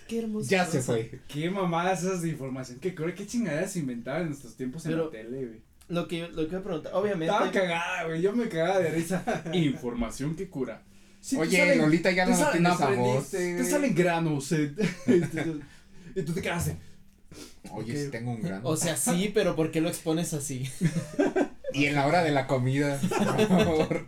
Qué hermoso. Ya se fue. Qué mamadas esas de información que creo qué chingaderas se inventaban en nuestros tiempos en la tele, güey. Lo que, lo que iba a preguntar, obviamente. Estaba cagada, güey, yo me cagaba de risa. información que cura. Sí, Oye, salen- Lolita ya no tiene no esa voz. aprendiste. Te salen granos, eh, (laughs) y tú te quedaste. Oye, Ok. sí tengo un grano. O sea, sí, pero ¿por qué lo expones así? y en la hora de la comida, (laughs) por favor.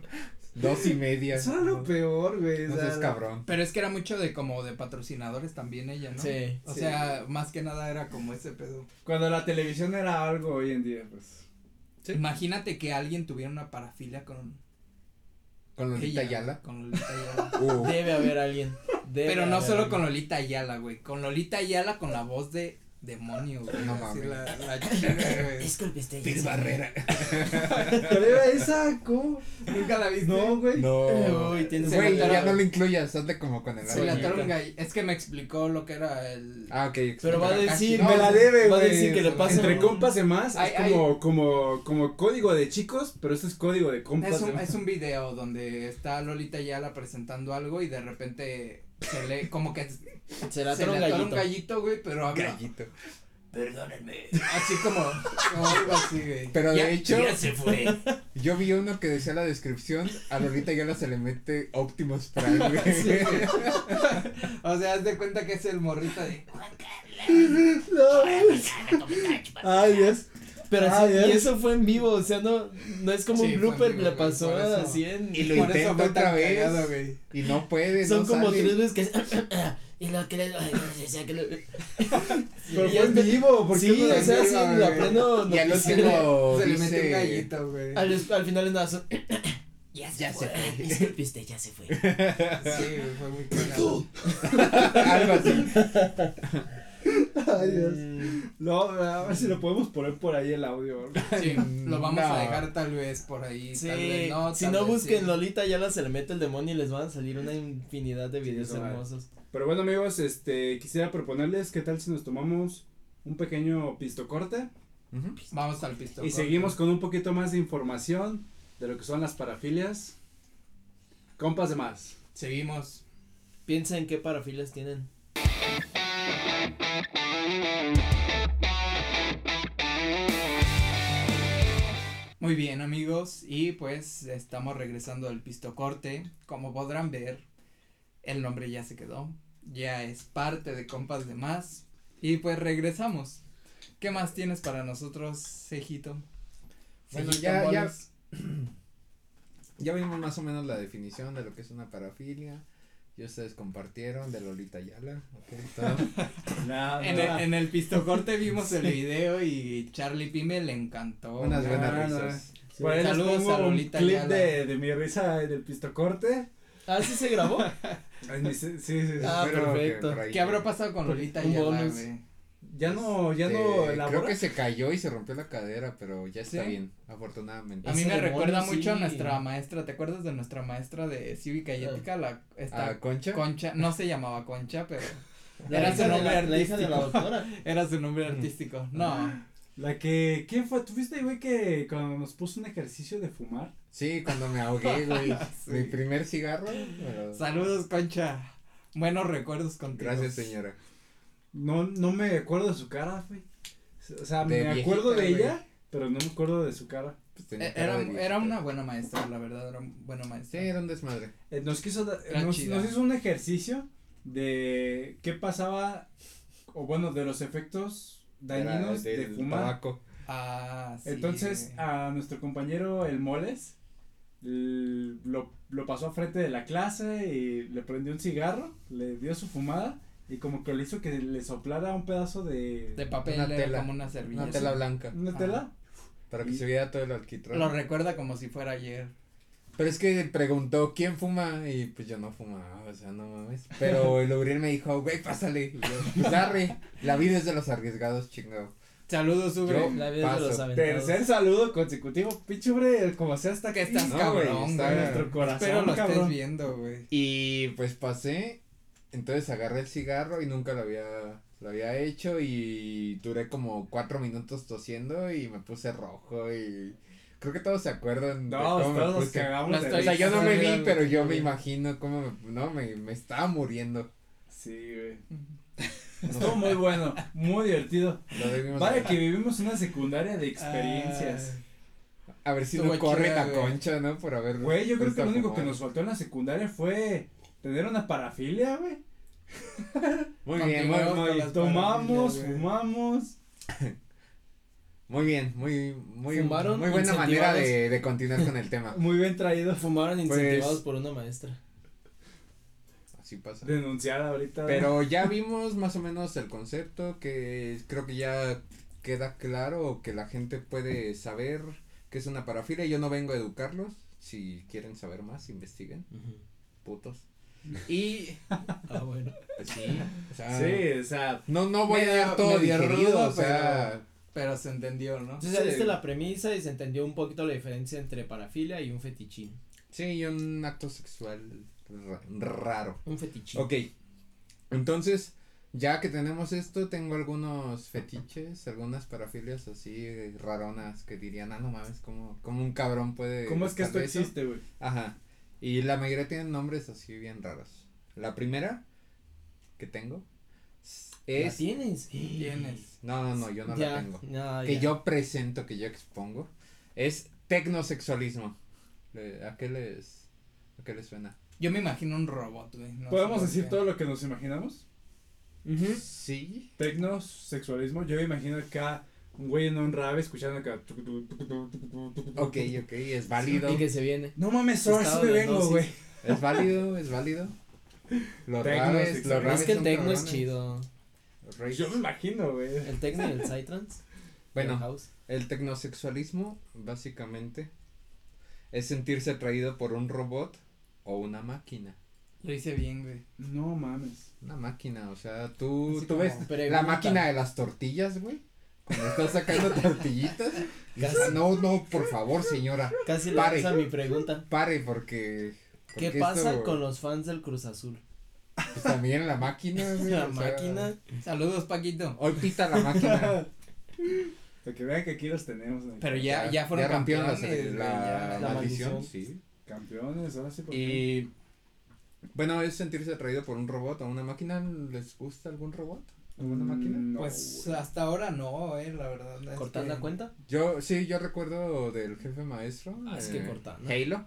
Dos y media. Eso era lo peor, güey. No sea, seas cabrón. Pero es que era mucho de como de patrocinadores también ella, ¿no? Sí. O Sí. sea, más que nada era como ese pedo. Cuando la televisión era algo hoy en día, pues. Imagínate que alguien tuviera una parafilia con Con Lolita ella, Ayala. Con Lolita Ayala. (laughs) Uh, Debe haber alguien. debe Pero no haber solo alguien. con Lolita Ayala, güey. Con Lolita Ayala con la voz de demonio, güey. No mames. la, la (laughs) chica, güey. Disculpe, este. Phil Barrera. (laughs) ¿Cuál era esa? ¿Cómo? ¿Nunca la viste? No, güey. No. Uy, tienes Güey, ya no lo incluyas, hazle como con el Se le ataron. Es que me explicó lo que era el. Ah, ok. Pero va a decir. Me la debe, Va a güey. decir que le pasa. Entre compas de más Ay, es como, como, como código de chicos, pero este es código de compas Es un, es un video donde está Lolita Yala presentando algo y de repente se le como que se le atoró un atora un gallito. gallito, güey, pero habla Gallito. perdónenme. Así como, como algo así, güey. Pero Ya- de hecho, ya se fue. (laughs) yo vi uno que decía la descripción, a Lolita ya se le mete Optimus Prime, (laughs) güey. Sí, güey. o sea, haz de cuenta que es el morrito de (laughs) Ay, Dios. Pero Ah, sí, ya. y eso fue en vivo, o sea, no, no es como Sí, un fue en blooper, le pasó así en. Y lo intenta fue otra vez. cagado, güey. Y no puede, Son no como sale. tres veces que. (coughs) y lo que le. lo- (laughs) Pero Y fue es en de- vivo, ¿por qué Sí, no o sea, sí, güey. la pleno. Y al noticiero. último Se le mete un gallito, güey. Al, al final nada más. Ya (coughs) Ya se fue. Disculpe usted, ya se fue. (laughs) Sí, fue muy cagado. (laughs) Algo así. Ay, Dios. Mm, No, a ver si lo podemos poner por ahí el audio. Sí, lo vamos No. a dejar tal vez por ahí. Sí, tal vez no, si no vez busquen sí. Lolita ya se le mete el demonio y les van a salir una infinidad de videos Sí, hermosos. Pero bueno, amigos, este, quisiera proponerles qué tal si nos tomamos un pequeño pistocorte Ujú. Vamos al pisto. y seguimos con un poquito más de información de lo que son las parafilias. Compas de más. Seguimos. Piensa en qué parafilas tienen. Muy bien amigos y pues estamos regresando al pisto corte. Como podrán ver, el nombre ya se quedó. Ya es parte de Compas de Más. Y pues regresamos. ¿Qué más tienes para nosotros, Cejito? Bueno, ya- ya-. (clears throat) Ya vimos más o menos la definición de lo que es una parafilia. Y ustedes compartieron de Lolita Yala. Ok, (laughs) todo. Nada, En el, en el pisto corte vimos el (laughs) video y Charlie Pime le encantó. Unas no, buenas risas. Por ahí les Saludos pongo a un Lolita clip Ayala. de, de mi risa en el pistocorte. Ah, sí se grabó. (laughs) Sí, sí, sí. Ah, perfecto. ¿Qué habrá pasado con Lolita Un Ayala, bonus. güey? Ya no, ya no Este, elabora. creo que se cayó y se rompió la cadera, pero ya está ¿Sí? bien, afortunadamente. A mí Ese me demonio, recuerda sí. mucho a nuestra maestra, ¿te acuerdas de nuestra maestra de cívica y Ah. ética? La, esta ¿A Concha? Concha, no se llamaba Concha, pero Era su nombre la, la hija de la artístico. doctora. (laughs) era su nombre artístico. No, La que, ¿quién fue? ¿Tú fuiste, güey, que cuando nos puso un ejercicio de fumar? Sí, cuando me ahogué, güey. (laughs) Sí. Mi primer cigarro. pero- saludos Concha, buenos recuerdos contigo. Gracias, señora. No, no me acuerdo de su cara, güey. O sea, De me acuerdo de ella, pero no me acuerdo de su cara. Pues tenía Eh, cara Era, de era una buena maestra, la verdad, era una buena Sí, maestra. era un desmadre. Eh, nos quiso, Era nos, chida. nos hizo un ejercicio de qué pasaba, o bueno, de los efectos dañinos Era de del fumar. tabaco. Ah, sí. Entonces, a nuestro compañero el Moles lo, lo pasó a frente de la clase y le prendió un cigarro, le dio su fumada y como que le hizo que le soplara un pedazo de, de papel una era tela, como una servilleta. Una tela blanca. una tela. Para que Y- se viera todo el alquitrán. Lo recuerda como si fuera ayer. Pero es que preguntó quién fuma y pues yo no fumaba, o sea, no mames. Pero (laughs) el Uriel me dijo, güey, pásale. (laughs) Yo, pues la vida es de los arriesgados, chingado. Saludos, Ubre. La vida de los aventados. Tercer saludo consecutivo, pinche hombre, como sea hasta Que estás No, cabrón, güey, está- en nuestro corazón, Espero lo estés cabrón. viendo, güey. Y pues pasé, entonces agarré el cigarro y nunca lo había, lo había hecho y duré como cuatro minutos tosiendo y me puse rojo y creo que todos se acuerdan. de No, cómo me todos nos puse. cagamos No de estoy- O sea, yo no me vi, pero yo me imagino cómo me, no, me, me estaba muriendo. Sí, güey. Estuvo muy bueno, muy divertido. Haber- que vivimos una secundaria de experiencias. A ver si Estuvo no corre la concha, ¿no? Por haber. Güey, yo creo que lo único que nos faltó en la secundaria fue tener una parafilia, güey. (laughs) Muy bien, muy, muy, Tomamos, fumamos. (laughs) muy bien, muy, muy, Fumaron muy buena manera de, de continuar con el tema. (laughs) Muy bien traído. Fumaron Pues- incentivados por una maestra. Así pasa. Denunciada ahorita. Pero ya vimos más o menos el concepto que creo que ya queda claro que la gente puede saber que es una parafilia. Yo no vengo a educarlos. Si quieren saber más, investiguen. Putos. Y, (laughs) Ah, bueno. pues sí, o sea, Sí, o sea, no, no voy Medio- a dar todo medio digerido, rudo, o sea, Pero se entendió, ¿no? Entonces, Sí. viste la premisa y se entendió un poquito la diferencia entre parafilia y un fetichín. sí, y un acto sexual ra- raro. Un fetichín. Ok, entonces, ya que tenemos esto, tengo algunos fetiches, algunas parafilias así raronas que dirían, ah, no mames, ¿cómo, cómo un cabrón puede ¿cómo es que esto gustarle eso?" existe, güey? Ajá, y la mayoría tienen nombres así bien raros. La primera que tengo ¿La es... tienes? (gasps) Tienes. No, no, no, yo no Ya, la tengo. Que ya. yo presento, que yo expongo, es tecnosexualismo. ¿A qué les, a qué les suena? Yo me imagino un robot, güey. no ¿Podemos decir qué. todo lo que nos imaginamos? Ujú. Sí. Tecno, sexualismo, yo me imagino acá un güey en un rave escuchando acá. Ok, ok, es válido. Y que se viene. No mames, ahora me de vengo, güey. Es válido, es válido. Los raves, sexual. los raves Es que el tecno es chido. Yo me imagino, güey. El tecno y el psytrance. Bueno. El house. El tecnosexualismo, básicamente, es sentirse atraído por un robot o una máquina. Lo hice bien, güey. No mames. Una máquina, o sea, tú, Así tú ves la máquina de las tortillas, güey. Cuando estás sacando tortillitas. Casi. no, no, por favor, señora. Casi le Pare. a mi pregunta. Pare porque. ¿Qué pasa esto, con los fans del Cruz Azul? pues, también la máquina, (laughs) güey. La sea, máquina. Saludos, Paquito. Hoy pita la máquina. (laughs) Para que vean que aquí los tenemos. Pero ya, ya fueron la, campeones, la, ya. La maldición, maldición. sí. Campeones, ahora sí. por. Y. Bueno, es sentirse atraído por un robot o una máquina. ¿Les gusta algún robot? ¿Alguna Mm, máquina? no, Pues güey. hasta ahora no, eh, la verdad. es ¿Cortana que- cuenta? Yo, sí, yo recuerdo del jefe maestro. Ah, es que eh. Halo.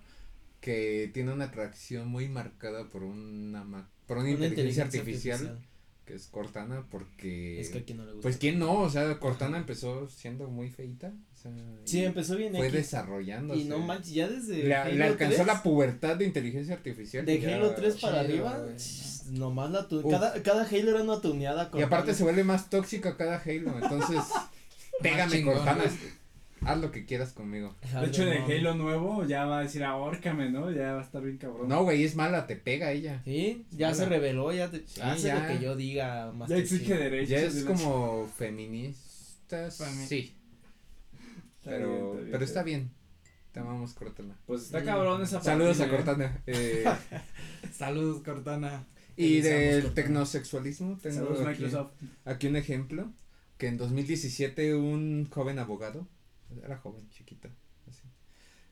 Que tiene una atracción muy marcada por una, ma- por una, Una inteligencia, artificial, que es Cortana porque. Es que a quien no le gusta. Pues quién no, o sea, Cortana empezó siendo muy feita. O sea, Sí, empezó bien Fue X. desarrollándose. Y no manches, ya desde. Le, Halo le alcanzó 3, la pubertad de inteligencia artificial. De y ya- Halo 3 para chido, arriba, ch, nomás la tu Uf. cada, cada Halo era una tuneada con Y aparte Halo. se vuelve más tóxica cada Halo. Entonces, (laughs) pégame chingón, Cortana. güey. Haz lo que quieras conmigo. De hecho, en el Halo, nuevo ya va a decir ahórcame, ¿no? Ya va a estar bien cabrón. No, güey, es mala, te pega ella. Sí, ya Mala. se reveló, ya te, Sí, hace ya. lo que yo diga. más ya exige derechos. Ya es como feministas. Femi- Sí, Está pero, bien, está bien, pero está bien. Te amamos, Cortana. Pues está cabrón esa Saludos a partida, ¿eh? Cortana. Eh, (laughs) Saludos, Cortana. y del Cortana. tecnosexualismo tengo Saludos aquí, Microsoft. aquí un ejemplo. Que en 2017 un joven abogado, era joven, chiquito, así,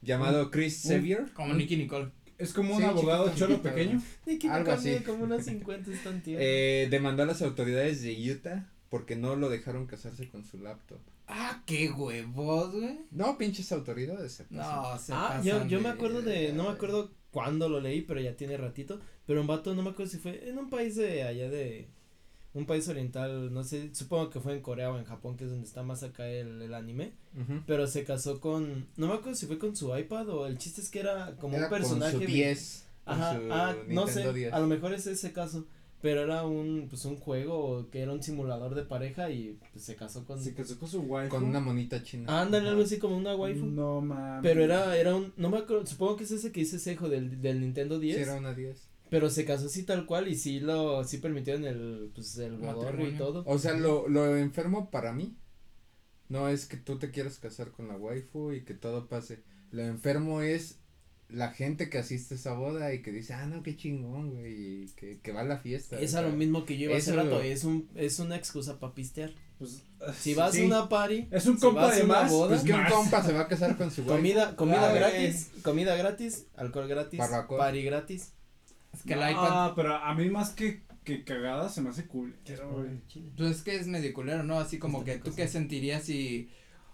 llamado Chris un- Sevier. Como Nicky Nicole. Es como un Sí, abogado cholo pequeño. Ni que Algo Algo así. como unas 50 están. Eh, demandó a las autoridades de Utah porque no lo dejaron casarse con su laptop. Ah, qué huevos, güey. No, pinches autoridades. se pasan. No, se ah, yo, pasan yo me de- acuerdo de, no me acuerdo cuándo lo leí, pero ya tiene ratito, pero un vato, no me acuerdo si fue en un país de allá de, un país oriental, no sé, supongo que fue en Corea o en Japón, que es donde está más acá el, el anime, pero se casó con, no me acuerdo si fue con su iPad o el chiste es que era como Era un personaje. con su vi- 10. con Ajá, su ah, no sé, 10. a lo mejor es ese caso, pero era un, pues un juego que era un simulador de pareja y pues, se casó con, Se casó con su wife. Con una monita china. ah, ándale, algo así como una waifu. No mames. Pero era, era un, no me acuerdo, supongo que es ese que dice Sejo del, del Nintendo Sí, 10. era una 10. Pero se casó así tal cual y sí lo, sí permitieron el, pues el bodorrio y todo. O sea, lo, lo enfermo para mí no es que tú te quieras casar con la waifu y que todo pase. Lo enfermo es la gente que asiste a esa boda y que dice, ah, no, qué chingón, güey, y que, que va a la fiesta. Es a lo mismo que yo iba hace rato, es un, es una excusa para pistear. Pues, Si vas sí. a una party, Es un si compa de una más, boda, Pues que un compa se va a casar con su waifu. comida, comida Ah, gratis, comida gratis, alcohol gratis, Barbacoa. party gratis. Es que el no, iPad. pero a mí más que, que cagada se me hace cool. güey. Pues es que es medio culero, ¿no? Así como Está que tú cosa. qué sentirías si.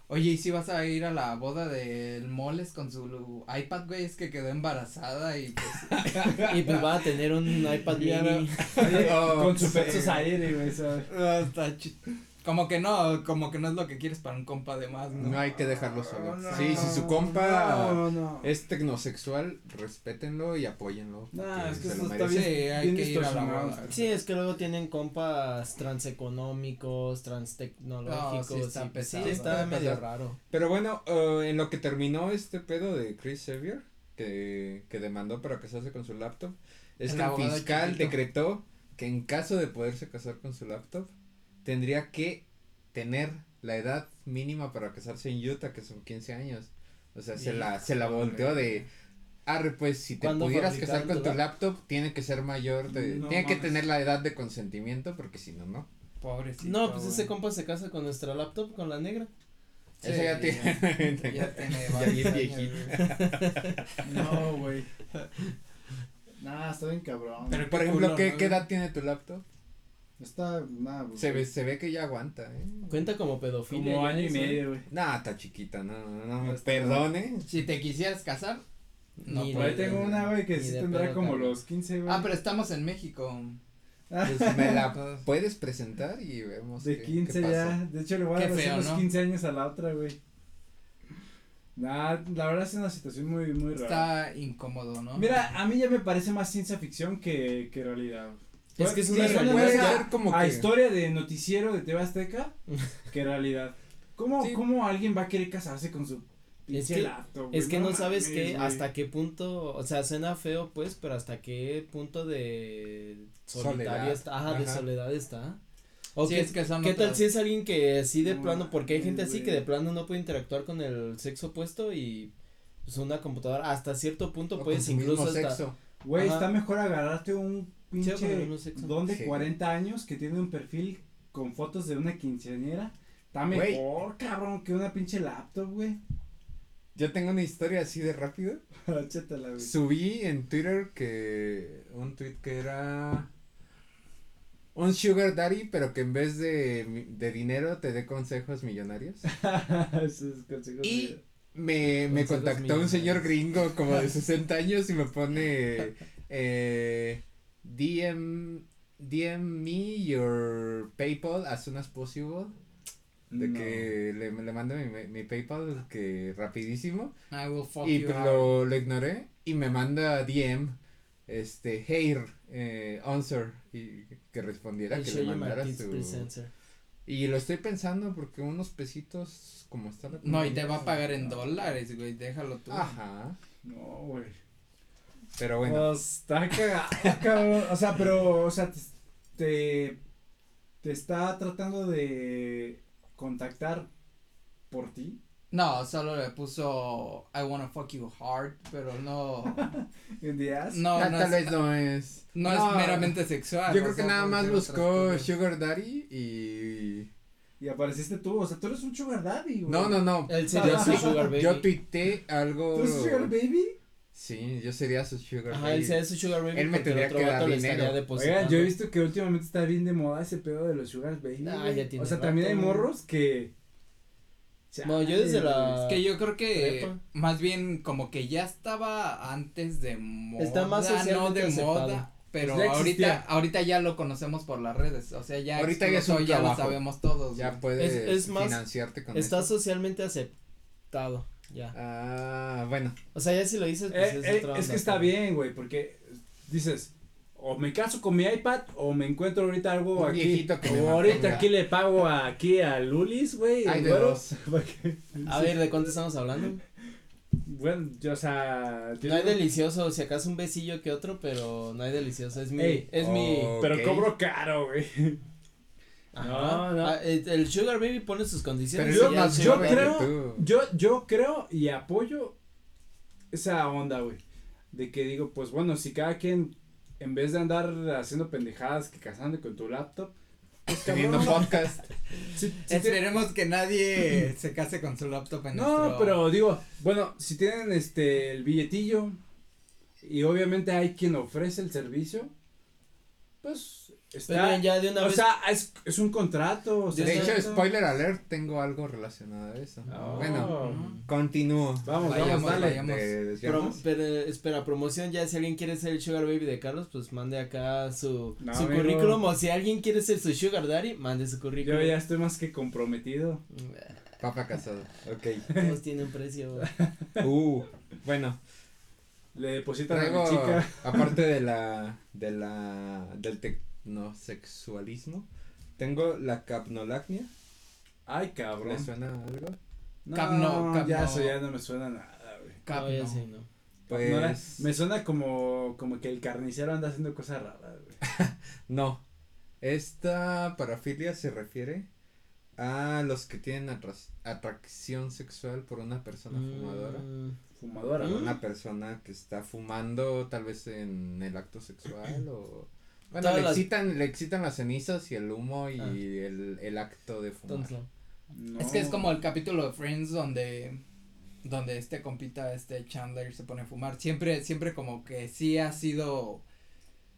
Oye, ¿y si vas a ir a la boda del Moles con su iPad, güey? Es que quedó embarazada y pues. (laughs) Y pues va a tener un iPad mini. (laughs) Oye, Oh, con su sí. Pet Society, güey, ¿sabes? Ah, está chi- Como que no, como que no es lo que quieres para un compa de más, ¿no? No hay que dejarlo solo. No, sí, si su compa No, no. es tecnosexual, respétenlo y apóyenlo. No, es que eso está. Sí, hay bien que ir a la boda. Sí, es que luego tienen compas transeconómicos, transtecnológicos. No, sí está y pues sí, está medio raro. Pero bueno, eh, en lo que terminó este pedo de Chris Xavier, que, que demandó para casarse con su laptop es El que el fiscal chiquito. decretó que en caso de poderse casar con su laptop tendría que tener la edad mínima para casarse en Utah que son 15 años. O sea, se la se la volteó de arre pues si te ¿Cuándo pudieras casar con tu laptop tiene que ser mayor de No tiene que tener la edad de consentimiento porque si no no. Pobrecito. No, pues ese compa se casa con nuestra laptop, con la negra. Sí, Eso ya tiene Ya, ya tiene Ya (laughs) bien viejito. No, güey. (laughs) Nah, está bien cabrón. Pero Por ejemplo, culo, ¿qué, ¿no, qué edad tiene tu laptop? Está, nah, pues, Se ve, se ve que ya aguanta, eh. Cuenta como pedofilia. Como año y ¿eh? medio, güey. Nah, está chiquita, no, no, no, perdone. Si te quisieras casar. No, Por ahí de- tengo una, güey, que sí tendrá pedo, como cabrón. los 15, güey. Ah, pero estamos en México. Pues me la (laughs) puedes presentar y vemos De qué- 15 qué pasa. ya. De hecho, le voy a dar los ¿no? 15 años a la otra, güey. Nah, la verdad es una situación muy, muy rara. Está incómodo, ¿no? Mira, a mí ya me parece más ciencia ficción que, que realidad. Es que es Sí, una suena puede ser como a que- historia de noticiero de TV Azteca (laughs) que realidad. ¿Cómo, Sí. ¿Cómo alguien va a querer casarse con su Es que- laptop? Es que no, sabes qué, hasta qué punto, o sea, suena feo pues, pero hasta qué punto de solitario Soledad. está, ajá, de soledad está. O Sí, que, es que son ¿qué tal si es alguien que así de No plano, porque hay gente así que de plano no puede interactuar con el sexo opuesto y pues una computadora, hasta cierto punto O puedes incluso hasta, sexo. Güey, Ajá. está mejor agarrarte un Sí, pinche don de Sí. 40 años que tiene un perfil con fotos de una quinceañera. Está mejor, cabrón, que una pinche laptop, güey. Yo tengo una historia así de rápido. (laughs) Subí en Twitter que un tweet que era un sugar daddy, pero que en vez de, de dinero te dé consejos millonarios. (laughs) Esos consejos Y- de- Me, me Consejos contactó un señor gringo como de (laughs) 60 años y me pone eh, DM, DM me your PayPal as soon as possible. De No. que le, le mando mi, mi PayPal que rapidísimo. I will fuck Y you pues lo, lo ignoré y me manda DM, este, hey, eh, answer, y que respondiera I'll que le mandara su... Y lo estoy pensando porque unos pesitos como está la No, y te va a pagar en dólares, güey, déjalo tú. Ajá, No, güey. Pero bueno, Pues, está cagado, cabrón. O sea, pero, o sea, te, te, te está tratando de contactar por ti. No, solo le puso I wanna fuck you hard, pero no, (laughs) En días. no, Ah, no tal es, vez no es. no es meramente sexual. Yo creo que nada más buscó. Sugar Daddy y... Y apareciste tú. O sea, tú eres un sugar daddy, güey. No, no, no. Él sería su (laughs) sugar baby. yo tuiteé algo... ¿Tú eres sugar baby? Sí, yo sería su Sugar Ajá, Baby. él sería su sugar baby Él me tendría otro que dar dinero. Oigan, yo he visto que últimamente está bien de moda ese pedo de los sugar baby. Ah, ya tiene O sea, rato, también hay morros que. No, yo desde la- Es que yo creo que Prepa. más bien como que ya estaba antes de moda, Está más no de aceptado. moda, pero Pues ya ahorita ahorita ya lo conocemos por las redes, o sea, ya Ahorita ya es explotó, un ya lo sabemos todos. Ya puedes Es- es más- financiarte con Está eso. socialmente aceptado, ya. Ah, bueno. O sea, ya si lo dices, pues Eh, es eh, otra es onda, que está pero- bien, güey, porque dices, o me caso con mi iPad o me encuentro ahorita algo Un aquí. viejito que me o ahorita aquí le pago a- aquí a Lulis, güey. Hay de güero, dos. (laughs) porque- A ver, ¿de cuánto estamos hablando? Bueno, yo, o sea. No hay delicioso, si acaso un besillo que otro, pero no hay delicioso, es mi, Ey, es mi. Pero cobro caro, güey. No, no. Ah, el, el sugar baby pone sus condiciones. Pero yo- creo- tú. Yo, yo creo y apoyo esa onda, güey. De que digo, pues bueno, si cada quien, en vez de andar haciendo pendejadas que casando con tu laptop, pues Teniendo cabrón, podcast. (laughs) si- si te- Esperemos que nadie se case con su laptop en No, nuestro- pero digo, bueno, si tienen este el billetillo y obviamente hay quien ofrece el servicio, pues está, Pero ya de una o vez, sea, es, es un contrato, o sea, De hecho, spoiler alert, tengo algo relacionado a eso. Oh. Bueno, continúo. Vamos, Vayamos, vamos, dale. vayamos. ¿Te Pro- desviamos? pero, espera, promoción ya, si alguien quiere ser el sugar baby de Carlos, pues mande acá su, No, su amigo. currículum, o si alguien quiere ser su sugar daddy, mande su currículum. Yo ya estoy más que comprometido. Papa casado. Ok. Todos tienen precio. (laughs) Uh, bueno, Le depositan a mi chica. aparte de la, de la, del tecnosexualismo, tengo la capnolacnia. Ay, ¿Le cabrón. suena algo? No, Capno, ya eso ya no me suena nada, güey. Cap, No, ya no. no. Pues No era- me suena como, como que el carnicero anda haciendo cosas raras, güey. (laughs) no. Esta parafilia se refiere a los que tienen atras- atracción sexual por una persona fumadora. Mm, Fumadora, ¿no? una persona que está fumando tal vez en el acto sexual o bueno, le las- excitan, le excitan las cenizas y el humo y Ah. el, el acto de fumar. entonces no. No. Es que es como el capítulo de Friends donde donde este compita, este Chandler se pone a fumar. Siempre, siempre como que sí ha sido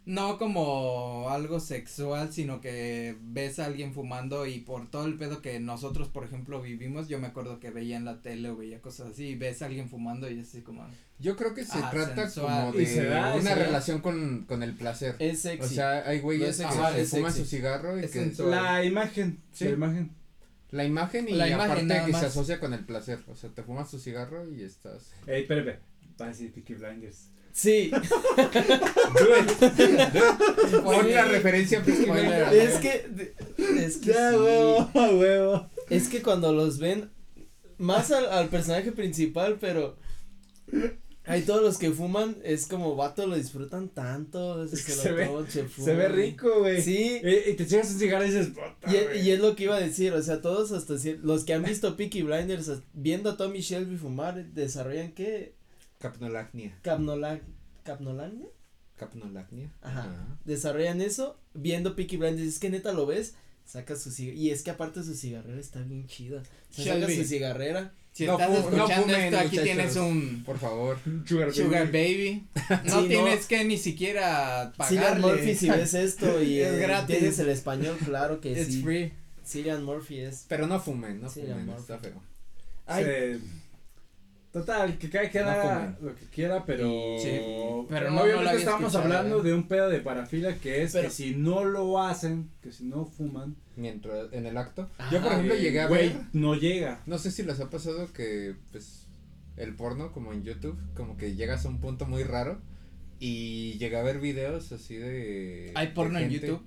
no como algo sexual, sino que ves a alguien fumando y por todo el pedo que nosotros, por ejemplo, vivimos, yo me acuerdo que veía en la tele o veía cosas así y ves a alguien fumando y es así como Yo creo que se Ah, trata sensual. como de se da, y una relación con, con el placer. Es sexy. O sea, hay güeyes No es que se fuman su cigarro y Es que sensual. La imagen, Sí. la imagen. la imagen y La imagen aparte que se asocia con el placer. O sea, te fumas tu cigarro y estás. Ey, espérame. Va a decir Peaky Blinders. Sí, Otra referencia. es que es que sí. huevo. Es que cuando los ven más al, al personaje principal, pero hay todos los que fuman, es como vato lo disfrutan tanto, Es que se, se lo ve- toman, se Se fuman. ve rico, güey. Sí. Y, y te echas un cigarro y dices, puta, Y, e- güey". y es lo que iba a decir, o sea, todos hasta los que han visto Peaky Blinders, viendo a Tommy Shelby fumar, desarrollan qué? Capnolacnia. Capnola capnolagnia. Capnolacnia. Ajá. Desarrollan eso viendo Peaky Blinders, es que neta lo ves, saca su cigarrera, y es que aparte su cigarrera está bien chida. O sea, saca su cigarrera. si No estás no escuchando fumen, esto, aquí muchachos. tienes un Por favor. Sugar, Sugar baby. Baby. No Sí, no. tienes que ni siquiera Cillian pagarle. Murphy, si ves esto (laughs) y Es eh, gratis. entiendes el español, claro que It's sí. free. Cillian Murphy es. Pero no fumen, no Sí, fumen. amor. Está feo. Ay, Se- Total, que cada quien haga lo que quiera, pero. Sí, pero no- no obviamente lo había estamos hablando de un pedo de parafilia que es Pero- que si no lo hacen, que si no fuman, Mientras, en el acto. Ah, Yo, por ejemplo, eh, llegué a ver. no llega. No sé si les ha pasado que, pues, el porno, como en YouTube, como que llegas a un punto muy raro. Y llegué a ver videos así de. ¿Hay de porno en YouTube?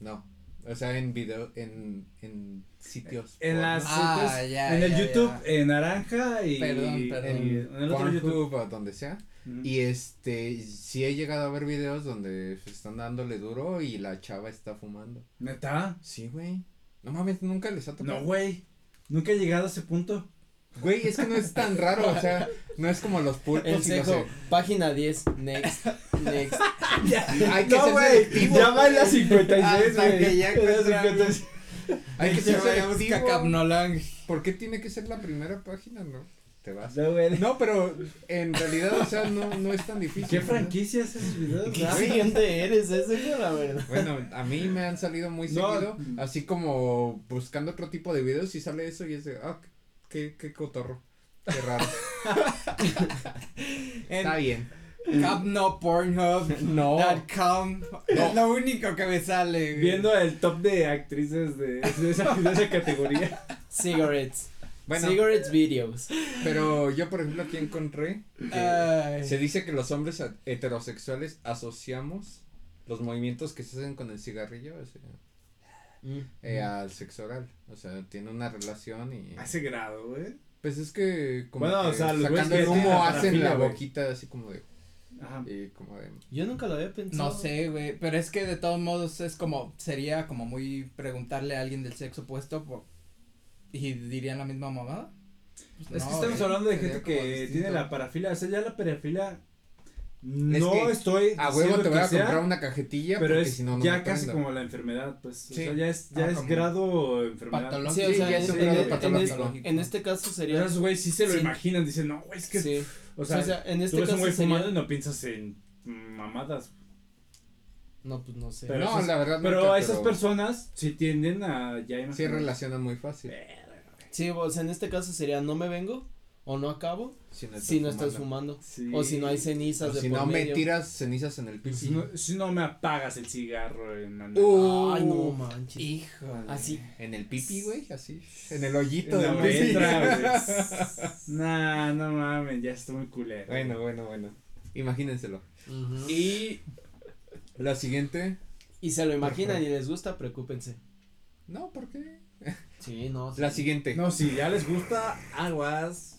No. O sea, en video, en, en sitios. En porno. las Ah, ya, en el ya, YouTube ya. en naranja y Perdón, perdón. y en el otro YouTube. O donde sea. Y este, sí he llegado a ver videos donde se están dándole duro y la chava está fumando. ¿Neta? Sí, güey. No mames, nunca les ha tocado. No, güey. Nunca he llegado a ese punto. Güey, es que no es tan raro, o sea, no es como los pulpos el y los página 10, next, next. (laughs) Hay que no, ser güey. selectivo, Ya va en la güey. 56, Hasta güey. que ya En la encuentra 56. Hay que ser selectivo. ¿Por qué tiene que ser la primera página, no? Te vas. No, güey. No, pero en realidad, o sea, no, no es tan difícil. ¿Qué franquicia es esos videos? ¿Qué Ah, siguiente eres? Ese la verdad. Bueno, a mí me han salido muy No. seguido, así como buscando otro tipo de videos y sale eso y es de, ah, qué, qué cotorro, qué raro. (laughs) Está bien. Capno Pornhub. No. dot com. Es lo único que me sale. güey. Viendo el top de actrices de, de, esa, de esa categoría. Cigarettes. Bueno, Cigarettes videos. pero yo por ejemplo aquí encontré que se dice que los hombres heterosexuales asociamos los movimientos que se hacen con el cigarrillo o sea, Mm. eh, al sexo oral, o sea, tiene una relación y A ese grado, güey. pues es que como Bueno, que o sea, sacando el humo la hacen la boquita así como de Ajá. y como de Yo nunca lo había pensado. No sé, güey, pero es que de todos modos es como, sería como muy preguntarle a alguien del sexo opuesto por, y dirían la misma mamada. Pues Es que estamos hablando de gente que distinto. tiene la parafilia. O sea, ya la parafilia. No que estoy. a huevo te voy a sea, comprar una cajetilla Pero porque es si no no ya me casi como la enfermedad, pues. O sea, ya es, ya Ah, es como grado enfermedad. patológico. Sí, o Sí, sea, ya es un grado en patológico. este, en este caso sería. esos güey sí se lo Sí. imaginan. Dicen, no, güey, es que. sí. O sea, o sea, en tú este ves un caso güey sería. fumando y no piensas en mamadas. No, pues no sé. Pero no, esas- la verdad Pero nunca, esas pero personas sí tienden a ya sí relacionan muy fácil Sí, o sea, en este caso sería no me vengo o no acabo si no estás si no estás fumando. Sí. O si no hay cenizas O de si por no me tiras cenizas en el piso Si no, si no me apagas el cigarro en la Uh, Ay, no manches. Híjole. Así. en el pipi güey así en el hoyito En de la. (laughs) Nah, no mames, ya estoy muy culero. bueno bueno bueno imagínenselo y la siguiente Y se lo imaginan y les gusta, preocúpense. no ¿por qué? Sí, no. la sí. siguiente No, si ya les gusta, aguas,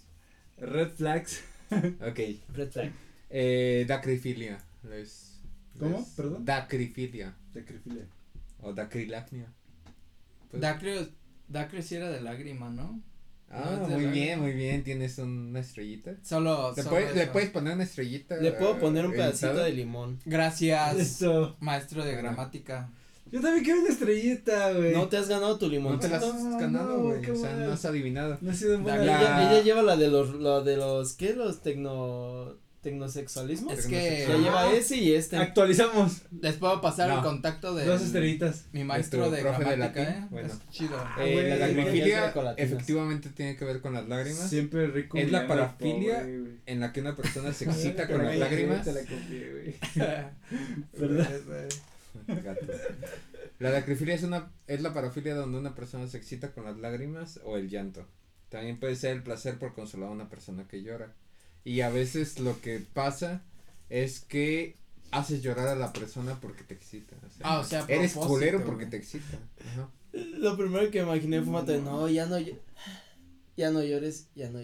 red flags. Ok. Red flag. Eh, dacrifilia. Les, ¿Cómo? les- Perdón. Dacrifilia. Sacrifilia. O dacrilacnia. Pues- Dacrio, Dacrio sí era de lágrima, ¿no? Ah, No, muy lágrima. bien, muy bien. Tienes una estrellita. Solo, ¿Le solo puedes, le puedes poner una estrellita? Le puedo poner un pedacito editada? de limón. Gracias, Eso. maestro de Ajá. gramática. Yo también quiero una estrellita, güey. No te has ganado tu limón. No te la has No, ganado, güey. o sea, no has adivinado. No ha sido buena. La- Ella, ella lleva la de los, la de los, ¿qué? Los tecno, tecnosexualismos. Es no que. Ya lleva ese y este. Actualizamos. les puedo pasar el contacto de Dos estrellitas. mi maestro de profe de gramática, latín, ¿eh? bueno. Es chido. Eh, güey, la colatinas. efectivamente tiene que ver con las lágrimas. Siempre rico. Es la parafilia. En la que una persona se (laughs) excita con las lágrimas. Te la copié, güey. (laughs) (laughs) ¿Verdad? La dacrifilia es una es la parafilia donde una persona se excita con las lágrimas o el llanto. También puede ser el placer por consolar a una persona que llora. Y a veces lo que pasa es que haces llorar a la persona porque te excita. o sea, Ah, o sea, a eres culero güey. porque te excita. Ajá. Lo primero que imaginé fue matar, no, ya no, ya no llores, ya no,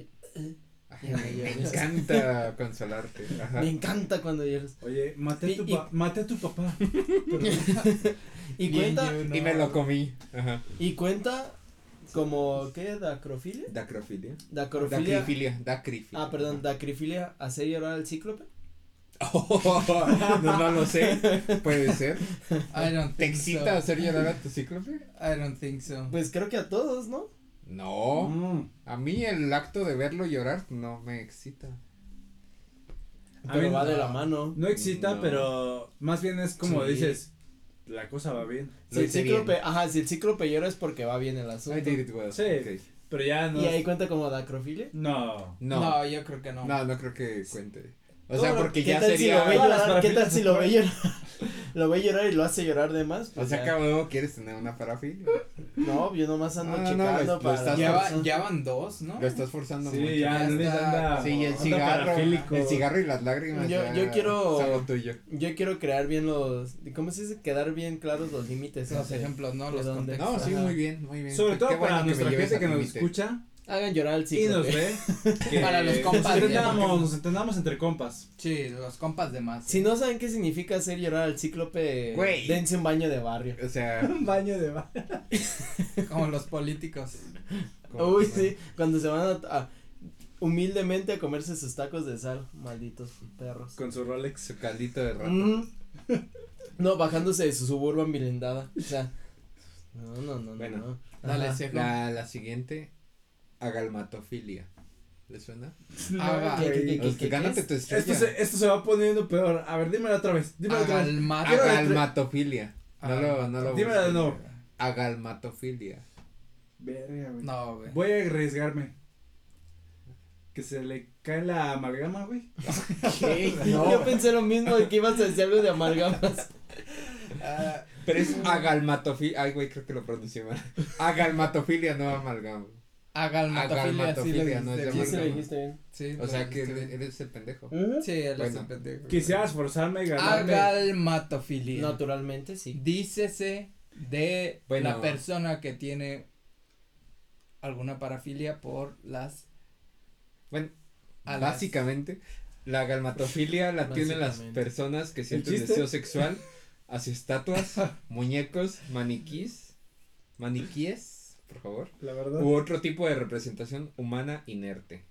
Ay, me, encanta consolarte. Ajá. me encanta cuando lloras. Oye, maté a tu, y- pa- maté a tu papá. (laughs) Y cuenta, no. Y me lo comí. Ajá. y cuenta como, ¿qué? ¿Dacrofilia? Dacrofilia. Dacrofilia. Dacrifilia. Dacrifilia. Ah, perdón, dacrifilia, ¿hacer llorar al cíclope? (laughs) no, no lo sé. Puede ser. I don't ¿Te think excita so. hacer llorar a tu cíclope? I don't think so. Pues creo que a todos, ¿no? No. Mm. A mí el acto de verlo llorar no me excita. A Pero mí va de la mano. No excita, No. pero más bien es como Sí. dices, la cosa va bien. Si el cíclope, bien. ajá, si el cíclope llora es porque va bien el asunto. I did it well. Sí. Pero ya no. Y ahí cuenta como dacrofilia. No. No. No, yo creo que no. No, no creo que cuente. O sea, porque ¿Qué ya si sería. ¿Qué tal si lo ve llorar? (laughs) (laughs) lo ve llorar y lo hace llorar de más. O Pues sea, ya. cabrón, ¿quieres tener una parafilia? No, yo nomás ando Ah, no, checando para. Ya, va- ya van dos, ¿no? Lo estás forzando Sí, mucho. ya, anda. Sí, y el cigarro. El cigarro y las lágrimas. Yo- ya yo quiero- tuyo. Yo quiero crear bien los. ¿Cómo se dice? Quedar bien claros los límites. Los ejemplos, ¿no? ¿De Los. No, sí, muy bien, muy bien. Sobre todo para nuestra gente que nos escucha Hagan llorar al y cíclope. nos ve. (laughs) que Para los compas, Nos ya. entendamos, nos entendamos entre compas. Sí, los compas de más. Si no saben qué significa hacer llorar al cíclope, Güey. dense un baño de barrio. O sea, (laughs) Un baño de ba- (laughs) Como los políticos. como- Uy, sí, cuando se van a, a- humildemente a comerse sus tacos de sal, malditos perros. con su Rolex. Su caldito de rato. Mm. No, bajándose de su suburban blindada. O sea, no, no, no, Bueno. no. Dale, Ajá. La, la siguiente, agalmatofilia. ¿Le suena? Haga- ¿Qué, qué, qué, O qué, sea, qué gánate es? tu estrella. Esto se, esto se va poniendo peor. A ver, dímelo otra vez. Dímelo otra vez. Agalmatofilia. No lo, no lo Dímelo de nuevo. Agalmatofilia. Verga, güey. No, güey. Voy a arriesgarme. Que se le cae la amalgama, güey. (laughs) (laughs) Yo pensé lo mismo de que ibas a decir algo de amalgamas. (laughs) Ah, Pero es agalmatofilia. Ay, güey, creo que lo pronuncié mal. Agalmatofilia, no amalgama. Agalmatofilia, sí Agalmatofilia, no es Sí, bien. se lo amalgama. dijiste bien. Sí, O sea que eres, bien. eres el pendejo. Sí, él es Bueno. el pendejo. Quisiera esforzarme y ganarme. Agalmatofilia. Naturalmente, sí. Dícese de Bueno. la persona que tiene alguna parafilia por las Bueno, alas. básicamente, la agalmatofilia la tienen las personas que sienten deseo sexual hacia estatuas, (laughs) muñecos, maniquís, maniquíes, por favor, La verdad. u otro tipo de representación humana inerte.